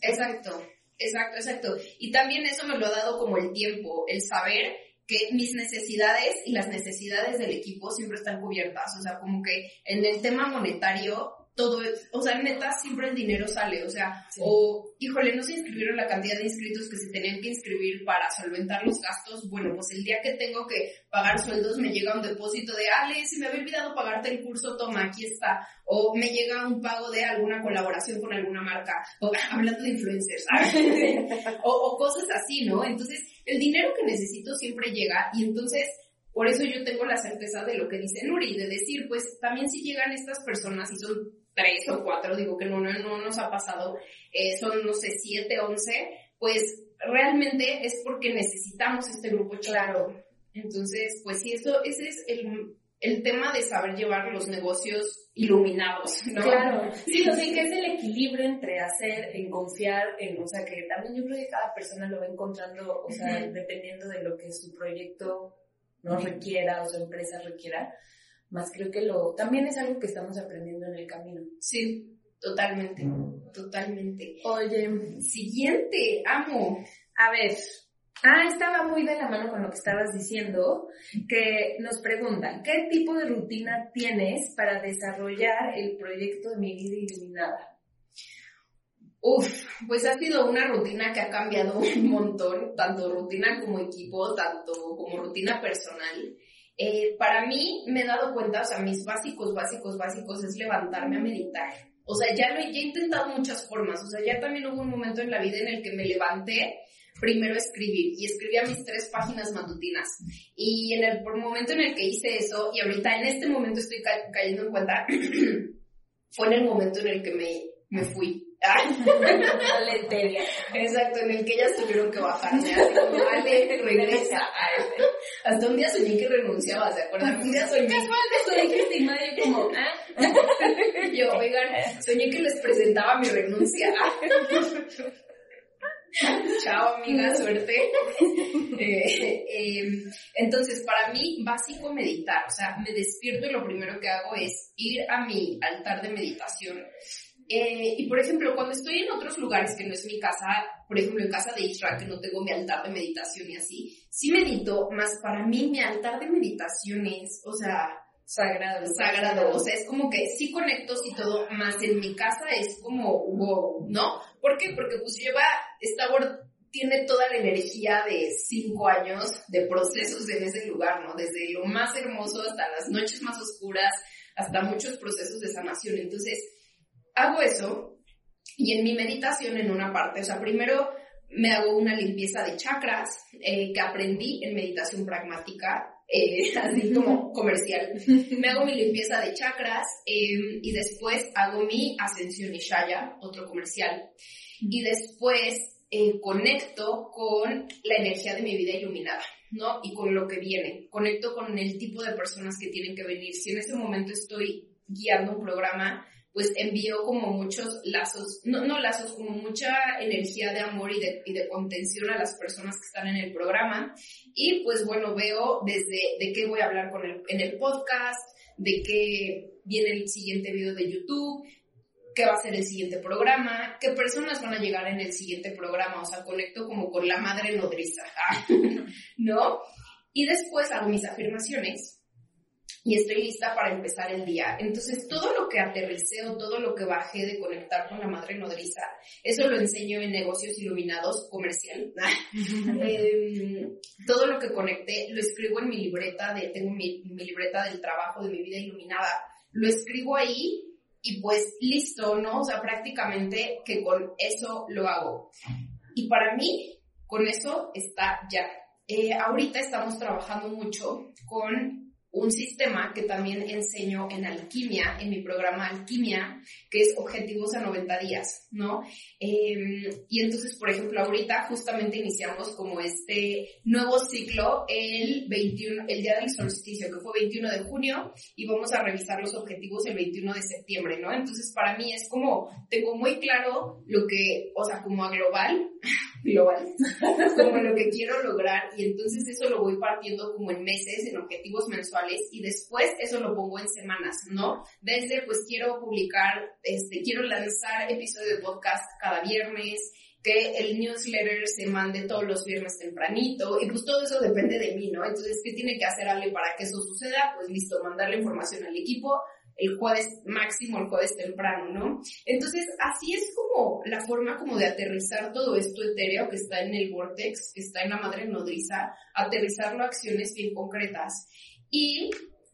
Exacto. Exacto, exacto. Y también eso me lo ha dado como el tiempo, el saber que mis necesidades y las necesidades del equipo siempre están cubiertas. O sea, como que en el tema monetario todo es, o sea, neta, siempre el dinero sale, o sea, o, híjole, no se inscribieron la cantidad de inscritos que se tenían que inscribir para solventar los gastos, bueno, pues el día que tengo que pagar sueldos me llega un depósito de, Ale, si me había olvidado pagarte el curso, toma, aquí está, o me llega un pago de alguna colaboración con alguna marca, o hablando de influencers, o, o cosas así, ¿no? Entonces, el dinero que necesito siempre llega y entonces por eso yo tengo la certeza de lo que dice Nuri, de decir, pues también si llegan estas personas y son tres o cuatro, digo que no, no, nos ha pasado, eh, son, no sé, siete, once, pues realmente es porque necesitamos este grupo claro. Entonces, pues sí, eso, ese es el, el tema de saber llevar los negocios iluminados, ¿no? Claro, sí, o sea, que es el equilibrio entre hacer, en confiar, en, o sea, que también yo creo que cada persona lo va encontrando, o sea, dependiendo de lo que su proyecto no requiera o su empresa requiera, más creo que lo, también es algo que estamos aprendiendo en el camino. Sí, totalmente, totalmente. Oye, siguiente, amo. A ver, ah, estaba muy de la mano con lo que estabas diciendo, que nos preguntan, ¿qué tipo de rutina tienes para desarrollar el proyecto de mi vida iluminada? Uf, pues ha sido una rutina que ha cambiado un montón, tanto rutina como equipo, tanto como rutina personal. Eh, para mí me he dado cuenta, o sea, mis básicos, básicos, básicos es levantarme a meditar. O sea, ya lo ya he intentado muchas formas. O sea, ya también hubo un momento en la vida en el que me levanté primero escribir y escribía mis tres páginas matutinas. Y en el momento en el que hice eso, y ahorita en este momento estoy cayendo en cuenta, fue en el momento en el que me, me fui. Exacto, en el que ellas tuvieron que bajarme, así como, Ale, regresa. Hasta un día soñé que renunciaba, ¿se acuerdan? Un día soñé. Soñé y como, ¿ah? Yo, oigan, soñé que les presentaba mi renuncia. Chao, amiga, suerte. Eh, em, entonces, para mí, básico meditar. O sea, me despierto y lo primero que hago es ir a mi altar de meditación Eh, y por ejemplo, cuando estoy en otros lugares que no es mi casa, por ejemplo en casa de Isra, que no tengo mi altar de meditación y así, sí medito, más para mí mi altar de meditación es, o sea, sagrado. Sagrado, o sea, es como que sí conecto y todo, más en mi casa es como wow, ¿no? ¿Por qué? Porque pues lleva, esta tiene toda la energía de cinco años de procesos en ese lugar, ¿no? Desde lo más hermoso hasta las noches más oscuras, hasta muchos procesos de sanación. Entonces, hago eso y en mi meditación en una parte, o sea, primero me hago una limpieza de chakras eh, que aprendí en meditación pragmática, eh, así como comercial. Me hago mi limpieza de chakras em, y después hago mi ascensión Ishaya, otro comercial. Y después eh, conecto con la energía de mi vida iluminada, ¿no? Y con lo que viene. Conecto con el tipo de personas que tienen que venir. Si en ese momento estoy guiando un programa, pues envío como muchos lazos, no, no lazos, como mucha energía de amor y de, y de contención a las personas que están en el programa. Y pues bueno, veo desde de qué voy a hablar con el, en el podcast, de qué viene el siguiente video de YouTube, qué va a ser el siguiente programa, qué personas van a llegar en el siguiente programa, o sea, conecto como con la madre nodriza, ¿no? Y después hago mis afirmaciones y estoy lista para empezar el día. Entonces, todo lo que aterricé o todo lo que bajé de conectar con la madre nodriza, eso lo enseño en negocios iluminados comercial. Em, todo lo que conecté lo escribo en mi libreta, de, tengo mi, libreta del trabajo de mi vida iluminada, lo escribo ahí y pues listo, ¿no? O sea, prácticamente que con eso lo hago. Y para mí, con eso está ya. Eh, ahorita estamos trabajando mucho con un sistema que también enseño en alquimia, en mi programa Alquimia, que es objetivos a 90 días, ¿no? Em, y entonces, por ejemplo, ahorita justamente iniciamos como este nuevo ciclo el 21, el día del solsticio, que fue 21 de junio, y vamos a revisar los objetivos el 21 de septiembre, ¿no? Entonces, para mí es como, tengo muy claro lo que, o sea, como a global, global, como lo que quiero lograr, y entonces eso lo voy partiendo como en meses, en objetivos mensuales, y después eso lo pongo en semanas, ¿no? Desde pues quiero publicar, este, quiero lanzar episodio de podcast cada viernes, que el newsletter se mande todos los viernes tempranito, y pues todo eso depende de mí, ¿no? Entonces, ¿qué tiene que hacer Ale para que eso suceda? Pues listo, mandar la información al equipo, el jueves máximo, el jueves temprano, ¿no? Entonces, así es como la forma como de aterrizar todo esto etéreo que está en el vortex, que está en la madre nodriza, aterrizarlo a acciones bien concretas. Y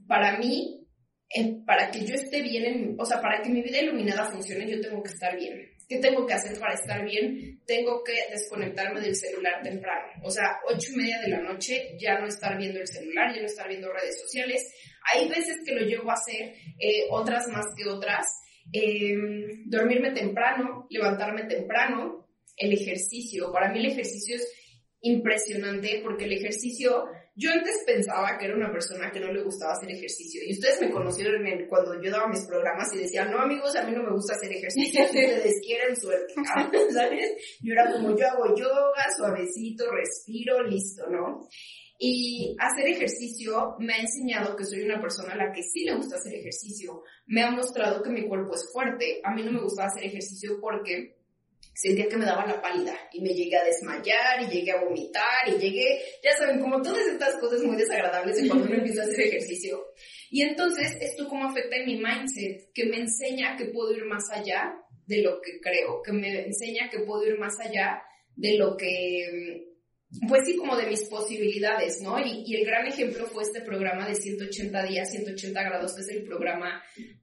para mí, eh, para que yo esté bien, o sea, para que mi vida iluminada funcione, yo tengo que estar bien. ¿Qué tengo que hacer para estar bien? Tengo que desconectarme del celular temprano. O sea, ocho y media de la noche ya no estar viendo el celular, ya no estar viendo redes sociales. Hay veces que lo llego a hacer, eh, otras más que otras. Em, dormirme temprano, levantarme temprano, el ejercicio. Para mí el ejercicio es impresionante porque el ejercicio yo antes pensaba que era una persona que no le gustaba hacer ejercicio y ustedes me conocieron cuando yo daba mis programas y decían, no amigos, a mí no me gusta hacer ejercicio, ustedes quieren suerte, ¿sabes? Yo era como, yo hago yoga, suavecito, respiro, listo, ¿no? Y hacer ejercicio me ha enseñado que soy una persona a la que sí le gusta hacer ejercicio. Me ha mostrado que mi cuerpo es fuerte. A mí no me gustaba hacer ejercicio porque sentía que me daba la pálida y me llegué a desmayar y llegué a vomitar y llegué, ya saben, como todas estas cosas muy desagradables de cuando uno empieza a hacer ejercicio. Y entonces, ¿esto cómo afecta en mi mindset? Que me enseña que puedo ir más allá de lo que creo, que me enseña que puedo ir más allá de lo que, pues sí, como de mis posibilidades, ¿no? Y, y el gran ejemplo fue este programa de 180 días, 180 grados, que es el programa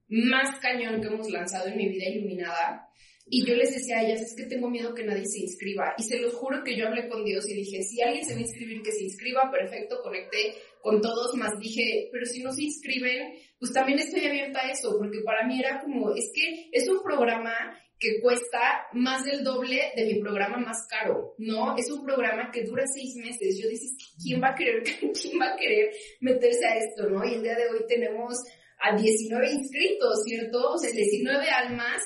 más cañón que hemos lanzado en mi vida iluminada y yo les decía a ellas, es que tengo miedo que nadie se inscriba. Y se los juro que yo hablé con Dios y dije, si alguien se va a inscribir, que se inscriba, perfecto, conecté con todos, más dije, pero si no se inscriben, pues también estoy abierta a eso, porque para mí era como, es que es un programa que cuesta más del doble de mi programa más caro, ¿no? Es un programa que dura seis meses. Yo dices, ¿quién va a querer, quién va a querer meterse a esto, no? Y el día de hoy tenemos a 19 inscritos, ¿cierto? O sea, 19 almas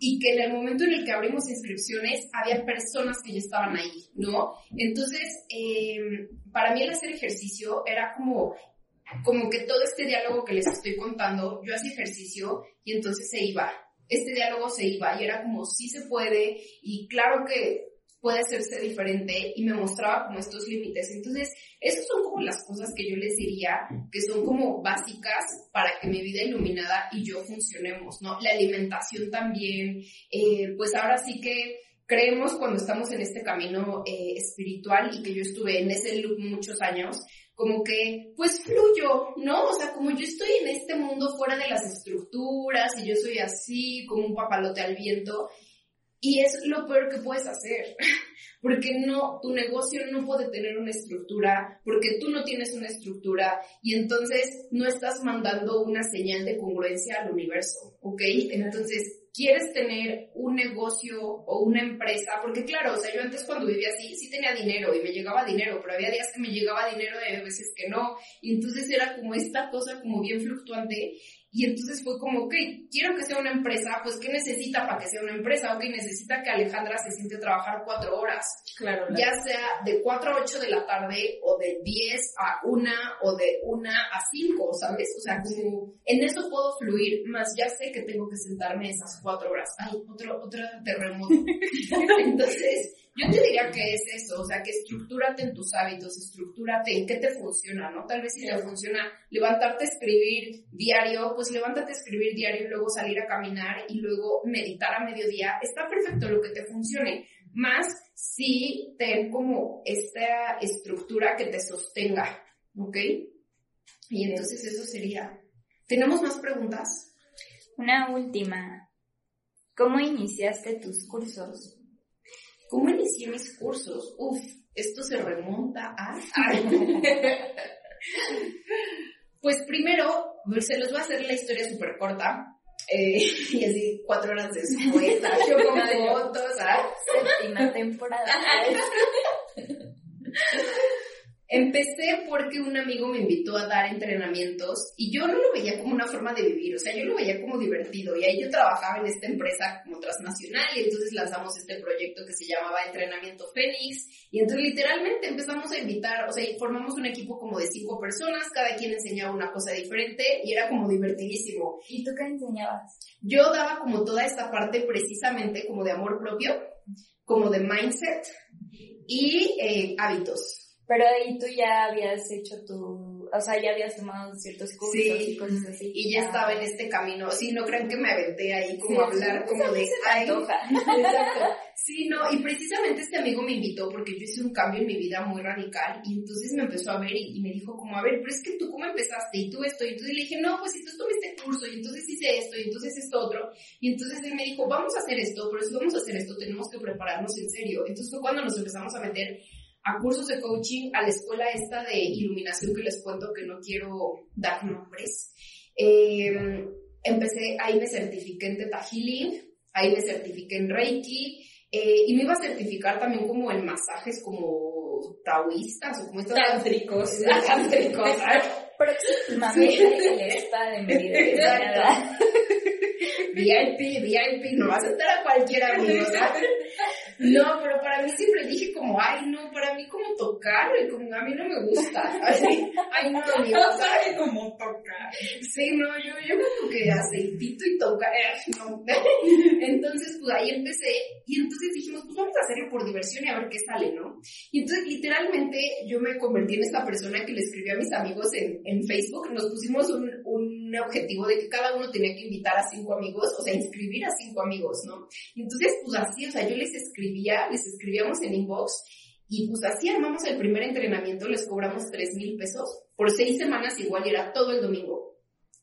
y que en el momento en el que abrimos inscripciones había personas que ya estaban ahí, ¿no? Entonces, em, para mí el hacer ejercicio era como, como que todo este diálogo que les estoy contando, yo hacía ejercicio y entonces se iba, este diálogo se iba y era como sí se puede y claro que puede hacerse diferente y me mostraba como estos límites. Entonces, esas son como las cosas que yo les diría que son como básicas para que mi vida iluminada y yo funcionemos, ¿no? La alimentación también, eh, pues ahora sí que creemos cuando estamos en este camino eh, espiritual y que yo estuve en ese loop muchos años, como que pues fluyo, ¿no? O sea, como yo estoy en este mundo fuera de las estructuras y yo soy así como un papalote al viento y es lo peor que puedes hacer, porque no, tu negocio no puede tener una estructura, porque tú no tienes una estructura y entonces no estás mandando una señal de congruencia al universo, ¿ok? Entonces, quieres tener un negocio o una empresa, porque claro, o sea, yo antes cuando vivía así, sí tenía dinero y me llegaba dinero, pero había días que me llegaba dinero y había veces que no, y entonces era como esta cosa como bien fluctuante, y entonces fue como, ok, quiero que sea una empresa, pues ¿qué necesita para que sea una empresa? Ok, necesita que Alejandra se siente a trabajar cuatro horas, claro, ya sea de 4 a 8 de la tarde o de 10 a 1 o de 1 a 5, ¿sabes? O sea, como en eso puedo fluir, más ya sé que tengo que sentarme esas cuatro horas. Ay, otro, otro terremoto. Entonces, yo te diría que es eso, o sea, que estructúrate en tus hábitos, estructúrate en qué te funciona, ¿no? Tal vez si te funciona levantarte a escribir diario, pues levántate a escribir diario y luego salir a caminar y luego meditar a mediodía. Está perfecto lo que te funcione, más si ten como esta estructura que te sostenga, ¿ok? Y entonces eso sería. ¿Tenemos más preguntas? Una última. ¿Cómo iniciaste tus cursos? ¿Cómo inicié mis cursos? Uf, esto se remonta a... pues primero, se los voy a hacer la historia súper corta. Eh, y así cuatro horas después, yo con fotos, ¿sabes? Séptima temporada. Empecé porque un amigo me invitó a dar entrenamientos y yo no lo veía como una forma de vivir, o sea, yo lo veía como divertido y ahí yo trabajaba en esta empresa como transnacional y entonces lanzamos este proyecto que se llamaba Entrenamiento Fénix y entonces literalmente empezamos a invitar, o sea, formamos un equipo como de cinco personas, cada quien enseñaba una cosa diferente y era como divertidísimo. ¿Y tú qué enseñabas? Yo daba como toda esta parte precisamente como de amor propio, como de mindset y eh, hábitos. Pero ahí tú ya habías hecho tu, o sea, ya habías tomado ciertos cursos y cosas así. Y ya estaba en este camino. Sí, no creen que me aventé ahí como a hablar como de, ay, Exacto. Sí, no, y precisamente este amigo me invitó porque yo hice un cambio en mi vida muy radical y entonces me empezó a ver y, me dijo como, a ver, pero es que tú cómo empezaste y tú esto, y entonces le dije, no, pues si tú tuviste curso y entonces hice esto y entonces esto otro, y entonces él me dijo, vamos a hacer esto, pero si vamos a hacer esto tenemos que prepararnos en serio. Entonces fue cuando nos empezamos a meter a cursos de coaching, a la escuela esta de iluminación que les cuento que no quiero dar nombres. Eh, empecé, ahí me certifiqué en Theta Healing, ahí me certifiqué en Reiki, eh, y me iba a certificar también como en masajes como taoístas o como estos tántricos. Tántricos. Próximamente el spa de Mérida. Exacto. VIP, VIP, no vas a estar a cualquier amigo, ¿sabes? No, pero para mí siempre dije como, ay, no, para mí como tocar, y como a mí no me gusta. Así, ay, no, no sabe cómo tocar. Sí, no, yo, yo como que aceitito y tocar, eh, no. Entonces, pues ahí empecé, y entonces dijimos, pues vamos a hacerlo por diversión y a ver qué sale, ¿no? Y entonces, literalmente, yo me convertí en esta persona que le escribió a mis amigos en, en Facebook, nos pusimos un, un objetivo de que cada uno tenía que invitar a cinco amigos, o sea, inscribir a cinco amigos, ¿no? Entonces, pues así, o sea, yo les escribí les escribíamos en inbox y pues así armamos el primer entrenamiento, les cobramos 3 mil pesos por seis semanas igual era todo el domingo.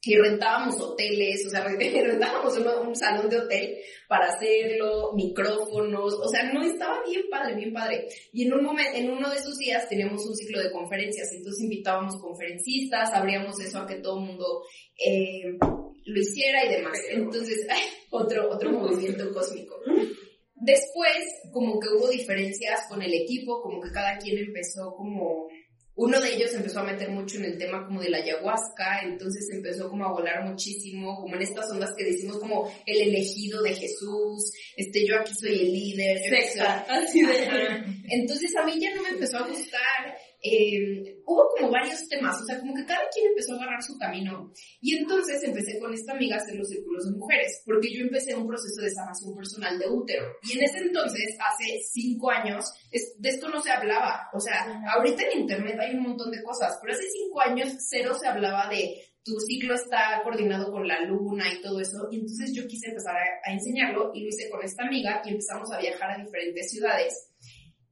Y rentábamos hoteles, o sea, rentábamos un, salón de hotel para hacerlo, micrófonos, o sea, no estaba bien padre, bien padre. Y en un momento, en uno de esos días teníamos un ciclo de conferencias, entonces invitábamos conferencistas, abríamos eso a que todo el mundo eh, lo hiciera y demás. Entonces, otro, otro movimiento cósmico. Después, como que hubo diferencias con el equipo, como que cada quien empezó como, uno de ellos empezó a meter mucho en el tema como de la ayahuasca, entonces empezó como a volar muchísimo, como en estas ondas que decimos como el elegido de Jesús, este, yo aquí soy el líder, yo así de... Entonces a mí ya no me empezó a gustar, eh, hubo como varios temas, o sea, como que cada quien empezó a agarrar su camino. Y entonces empecé con esta amiga a hacer los círculos de mujeres, porque yo empecé un proceso de sanación personal de útero. Y en ese entonces, hace cinco años, de esto no se hablaba. O sea, ahorita en internet hay un montón de cosas, pero hace cinco años cero se hablaba de tu ciclo está coordinado con la luna y todo eso. Y entonces yo quise empezar a, a enseñarlo y lo hice con esta amiga y empezamos a viajar a diferentes ciudades.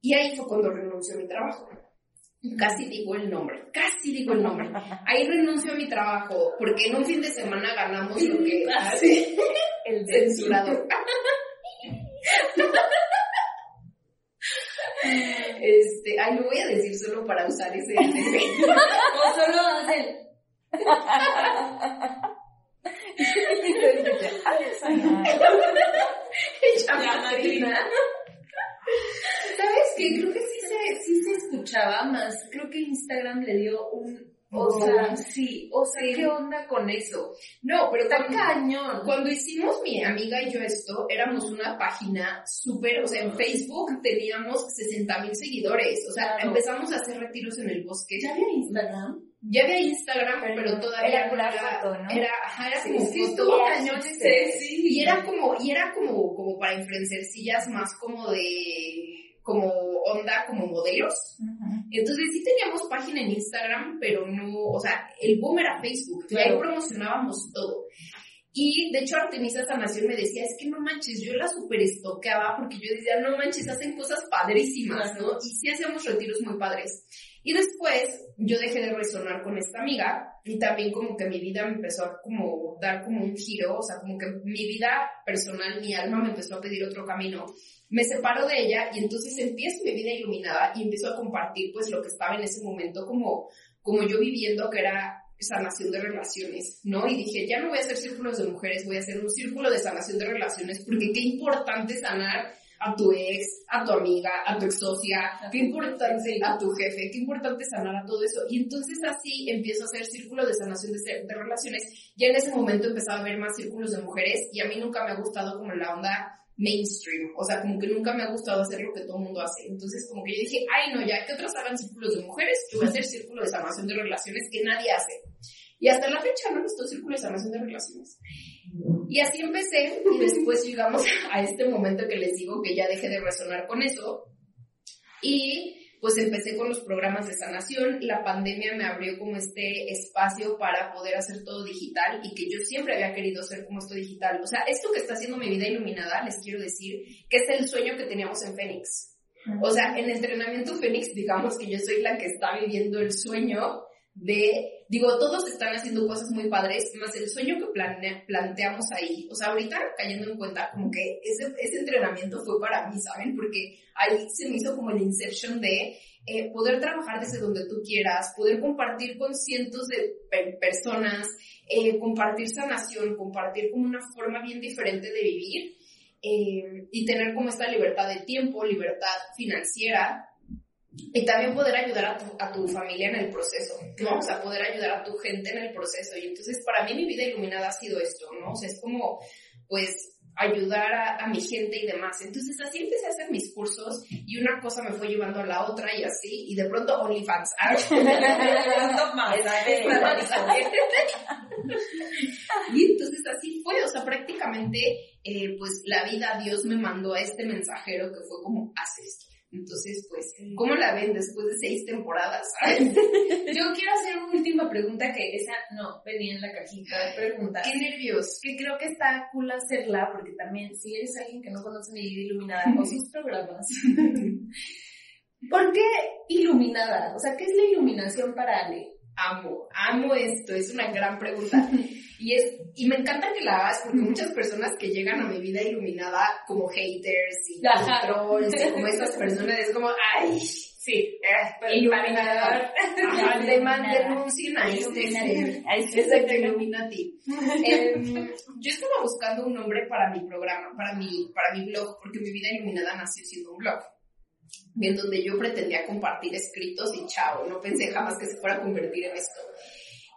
Y ahí fue cuando renunció a mi trabajo. Casi digo el nombre, casi digo el nombre. Ahí renuncio a mi trabajo porque en un fin de semana ganamos lo que hace el censurado. Este, ay, lo voy a decir solo para usar ese. ese. o solo hacer. Ella. ¿Sabes qué? Creo que escuchaba más. Creo que Instagram le dio un... O sea, sí, o sea, ¿qué onda con eso? No, pero Está cañón. cuando hicimos mi amiga y yo esto, éramos una página súper, o sea, en Facebook teníamos 60 mil seguidores, o sea, Claro. empezamos a hacer retiros en el bosque. ¿Ya había Instagram? Ya había Instagram, pero, Pero todavía era no era, foto, ¿no? era, ajá, era Sí, como sí, foto. cañón ese, sí. Y era como, y era como, como para influencercillas más como de, como onda, como modelos. Entonces sí teníamos página en Instagram, pero no, o sea, el boom era Facebook, y ahí Claro. promocionábamos todo. Y de hecho Artemisa Sanación me decía, es que no manches, yo la super estoqueaba porque yo decía, no manches, hacen cosas padrísimas, ¿no? Y sí hacíamos retiros muy padres. Y después yo dejé de resonar con esta amiga y también como que mi vida me empezó a como dar como un giro, o sea, como que mi vida personal, mi alma me empezó a pedir otro camino. Me separo de ella y entonces empiezo mi vida iluminada y empiezo a compartir pues lo que estaba en ese momento como, como yo viviendo que era sanación de relaciones, ¿no? Y dije, ya no voy a hacer círculos de mujeres, voy a hacer un círculo de sanación de relaciones porque qué importante sanar a tu ex, a tu amiga, a tu ex socia, qué importante a tu jefe, qué importante sanar a todo eso. Y entonces así empiezo a hacer círculo de sanación de, de relaciones. Ya en ese momento empezaba a ver más círculos de mujeres y a mí nunca me ha gustado como la onda mainstream, o sea, como que nunca me ha gustado hacer lo que todo el mundo hace. Entonces como que yo dije, ay no, ya que otras hagan círculos de mujeres, yo voy a hacer círculo de sanación de relaciones que nadie hace. Y hasta la fecha no he visto círculo de sanación de relaciones. Y así empecé y después llegamos a este momento que les digo que ya dejé de resonar con eso y pues empecé con los programas de sanación. La pandemia me abrió como este espacio para poder hacer todo digital y que yo siempre había querido hacer como esto digital. O sea, esto que está haciendo mi vida iluminada, les quiero decir que es el sueño que teníamos en Fénix. O sea, en entrenamiento Fénix, digamos que yo soy la que está viviendo el sueño de, digo, todos están haciendo cosas muy padres, más el sueño que planteamos ahí. O sea, ahorita cayendo en cuenta, como que ese, entrenamiento fue para mí, ¿saben? Porque ahí se me hizo como el inception de eh, poder trabajar desde donde tú quieras, poder compartir con cientos de pe- personas, eh, compartir sanación, compartir como una forma bien diferente de vivir eh, y tener como esta libertad de tiempo, libertad financiera y también poder ayudar a tu, a tu familia en el proceso, ¿no? O sea, poder ayudar a tu gente en el proceso. Y entonces para mí mi vida iluminada ha sido esto, ¿no? O sea, es como, pues, ayudar a, a mi gente y demás. Entonces así empecé a hacer mis cursos y una cosa me fue llevando a la otra y así, y de pronto OnlyFans. y entonces así fue, o sea, prácticamente, eh, pues la vida, Dios me mandó a este mensajero que fue como, haz esto. Entonces, pues, ¿cómo la ven después de seis temporadas? Yo quiero hacer una última pregunta que esa no venía en la cajita de preguntas. ¡Qué nervios! que creo que está cool hacerla porque también si eres alguien que no conoce mi vida iluminada o sus programas, ¿por qué iluminada? O sea, ¿qué es la iluminación para Ale? Amo, amo esto, es una gran pregunta. Y, es, y me encanta que la hagas porque muchas personas que llegan a mi vida iluminada como haters y trolls y como estas personas es como, ay, sí, eh, Iluminador. Denuncien a este ser. Illuminati. Em, yo estaba buscando un nombre para mi programa, para mi, para mi blog, porque mi vida iluminada nació siendo un blog. En donde yo pretendía compartir escritos y chao, no pensé jamás que se fuera a convertir en esto.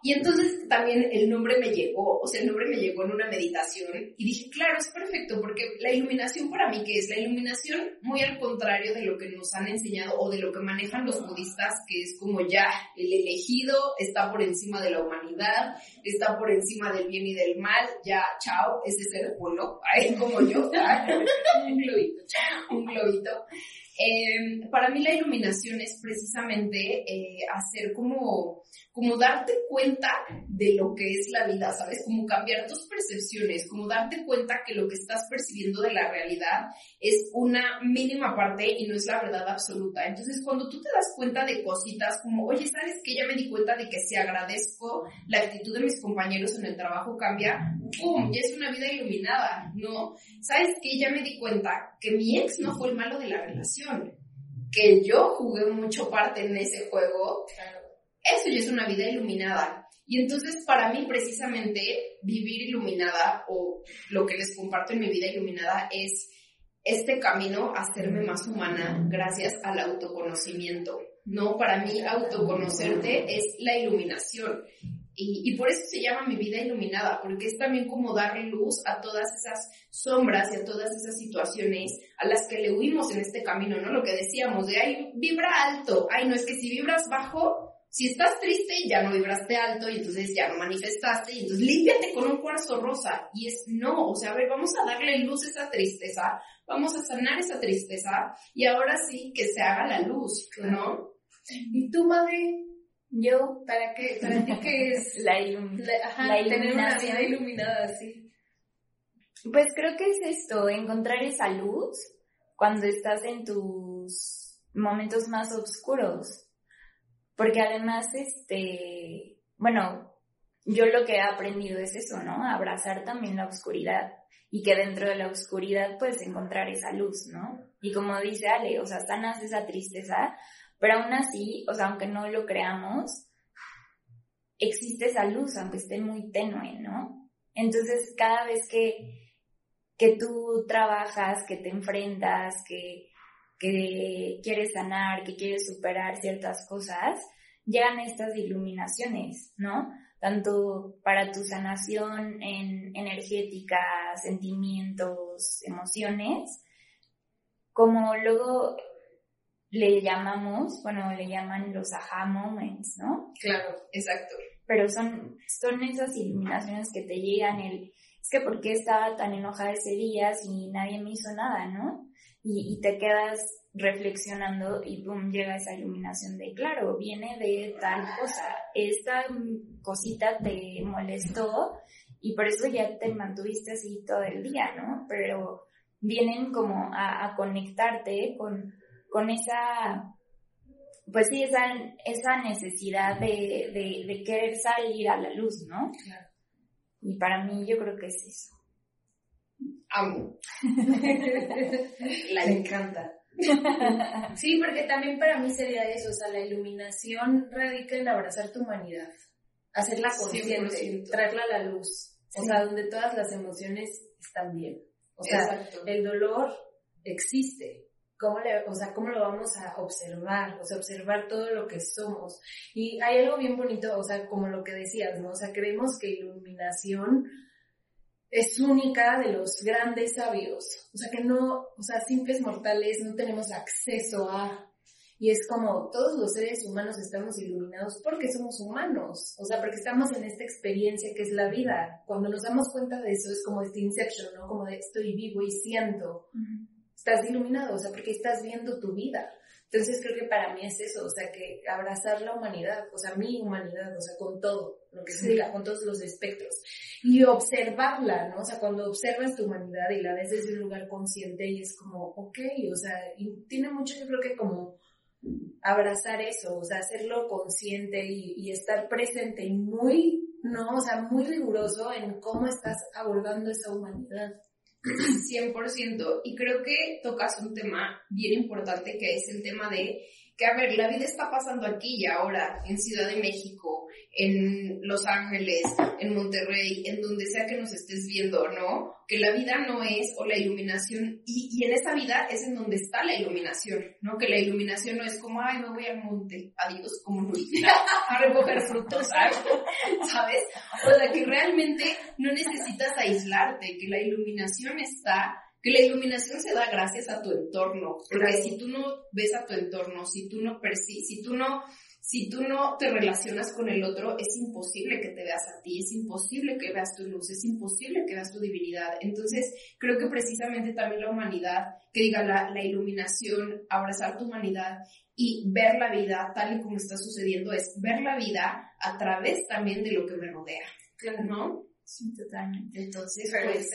Y entonces también el nombre me llegó, o sea, el nombre me llegó en una meditación y dije, claro, es perfecto, porque la iluminación para mí, ¿qué es? La iluminación, muy al contrario de lo que nos han enseñado o de lo que manejan los budistas, que es como ya el elegido está por encima de la humanidad, está por encima del bien y del mal, ya, chao, ese ser polo, ahí como yo, un globito, un globito. Eh, para mí la iluminación es precisamente eh, hacer como, como darte cuenta de lo que es la vida, ¿sabes? Como cambiar tus percepciones, como darte cuenta que lo que estás percibiendo de la realidad es una mínima parte y no es la verdad absoluta. Entonces, cuando tú te das cuenta de cositas como, oye, ¿sabes que Ya me di cuenta de que si agradezco la actitud de mis compañeros en el trabajo cambia, ¡pum! Ya es una vida iluminada, ¿no? ¿Sabes que Ya me di cuenta que mi ex no fue el malo de la relación que yo jugué mucho parte en ese juego, eso ya es una vida iluminada. Y entonces para mí precisamente vivir iluminada o lo que les comparto en mi vida iluminada es este camino a hacerme más humana gracias al autoconocimiento. No, para mí autoconocerte es la iluminación. Y, por eso se llama mi vida iluminada, porque es también como darle luz a todas esas sombras y a todas esas situaciones a las que le huimos en este camino, ¿no? Lo que decíamos de, ay, vibra alto, ay, no es que si vibras bajo, si estás triste ya no vibraste alto y entonces ya no manifestaste y entonces límpiate con un cuarzo rosa. Y es no, o sea, a ver, vamos a darle luz a esa tristeza, vamos a sanar esa tristeza y ahora sí que se haga la luz, ¿no? ¿Y tu madre? Yo, ¿para qué? ¿Para ti qué es? La, iluminación. Tener una vida iluminada, sí. Pues creo que es esto, encontrar esa luz cuando estás en tus momentos más oscuros. Porque además, este, bueno, yo lo que he aprendido es eso, ¿no? Abrazar también la oscuridad y que dentro de la oscuridad puedes encontrar esa luz, ¿no? Y como dice Ale, o sea, sanas esa tristeza, pero aún así, o sea, aunque no lo creamos, existe esa luz, aunque esté muy tenue, ¿no? Entonces, cada vez que, que tú trabajas, que te enfrentas, que, que quieres sanar, que quieres superar ciertas cosas, llegan estas iluminaciones, ¿no? Tanto para tu sanación en energética, sentimientos, emociones, como luego le llamamos, bueno, le llaman los aha moments, ¿no? Claro, exacto. Pero son, son esas iluminaciones que te llegan el, es que por qué estaba tan enojada ese día si nadie me hizo nada, ¿no? Y, y te quedas reflexionando y boom, llega esa iluminación de, claro, viene de tal cosa, esta cosita te molestó y por eso ya te mantuviste así todo el día, ¿no? Pero vienen como a, a conectarte con con esa, pues sí, esa, esa necesidad de, de, querer salir a la luz, ¿no? Claro. Y para mí yo creo que es eso. Amo. la encanta. Sí, porque también para mí sería eso, o sea, la iluminación radica en abrazar tu humanidad, hacerla consciente, traerla a la luz, o sea, donde todas las emociones están bien. O sea, el dolor existe, ¿Cómo, le, o sea, ¿Cómo lo vamos a observar? O sea, observar todo lo que somos. Y hay algo bien bonito, o sea, como lo que decías, ¿no? O sea, creemos que iluminación es única de los grandes sabios. O sea, que no, o sea, simples mortales no tenemos acceso a... Y es como todos los seres humanos estamos iluminados porque somos humanos, o sea, porque estamos en esta experiencia que es la vida. Cuando nos damos cuenta de eso es como este inception, ¿no? Como de estoy vivo y siento estás iluminado, o sea, porque estás viendo tu vida. Entonces creo que para mí es eso, o sea, que abrazar la humanidad, o sea, mi humanidad, o sea, con todo, lo que sea, con todos los espectros. Y observarla, ¿no? O sea, cuando observas tu humanidad y la ves desde un lugar consciente y es como, ok, o sea, y tiene mucho, yo creo que como abrazar eso, o sea, hacerlo consciente y, y estar presente y muy, no, o sea, muy riguroso en cómo estás abordando esa humanidad. 100%. Y creo que tocas un tema bien importante que es el tema de que, a ver, la vida está pasando aquí y ahora, en Ciudad de México, en Los Ángeles, en Monterrey, en donde sea que nos estés viendo, ¿no? Que la vida no es, o la iluminación, y, y en esa vida es en donde está la iluminación, ¿no? Que la iluminación no es como, ay, me voy al monte, adiós, como Luis, a recoger frutos, ¿sabes? O sea, que realmente no necesitas aislarte, que la iluminación está que la iluminación se da gracias a tu entorno, porque si tú no ves a tu entorno, si tú no percibes, si tú no, si tú no te relacionas con el otro, es imposible que te veas a ti, es imposible que veas tu luz, es imposible que veas tu divinidad. Entonces, creo que precisamente también la humanidad, que diga la, la iluminación, abrazar tu humanidad y ver la vida tal y como está sucediendo, es ver la vida a través también de lo que me rodea, ¿no? Sí, totalmente. Entonces, pues,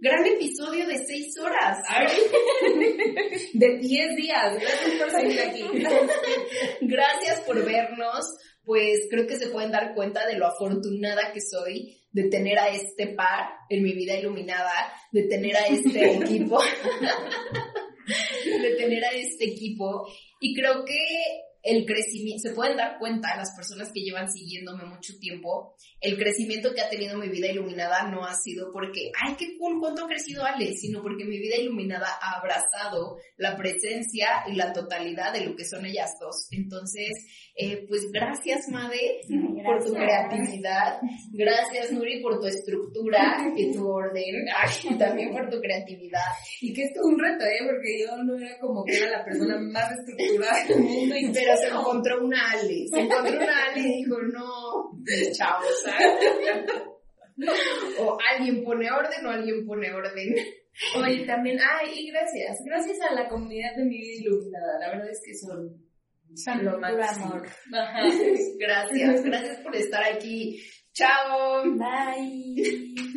gran episodio de seis horas. de diez días. Gracias por seguir aquí. Gracias por vernos. Pues creo que se pueden dar cuenta de lo afortunada que soy de tener a este par en mi vida iluminada, de tener a este equipo, de tener a este equipo. Y creo que el crecimiento, se pueden dar cuenta las personas que llevan siguiéndome mucho tiempo, el crecimiento que ha tenido mi vida iluminada no ha sido porque, ay, qué cool, cuánto ha crecido Ale, sino porque mi vida iluminada ha abrazado la presencia y la totalidad de lo que son ellas dos. Entonces, eh, pues gracias, Made, por tu creatividad. Gracias, Nuri, por tu estructura y tu orden. Ay, también por tu creatividad. Y que esto es un reto, ¿eh? Porque yo no era como que era la persona más estructurada del mundo. Pero se encontró una Ale. Se encontró una Ale y dijo, no, chao, ¿sabes? o alguien pone orden o alguien pone orden. Oye, también, ay, y gracias. Gracias a la comunidad de mi vida iluminada. La verdad es que son, son lo máximo. amor. Gracias, gracias por estar aquí. Chao. Bye.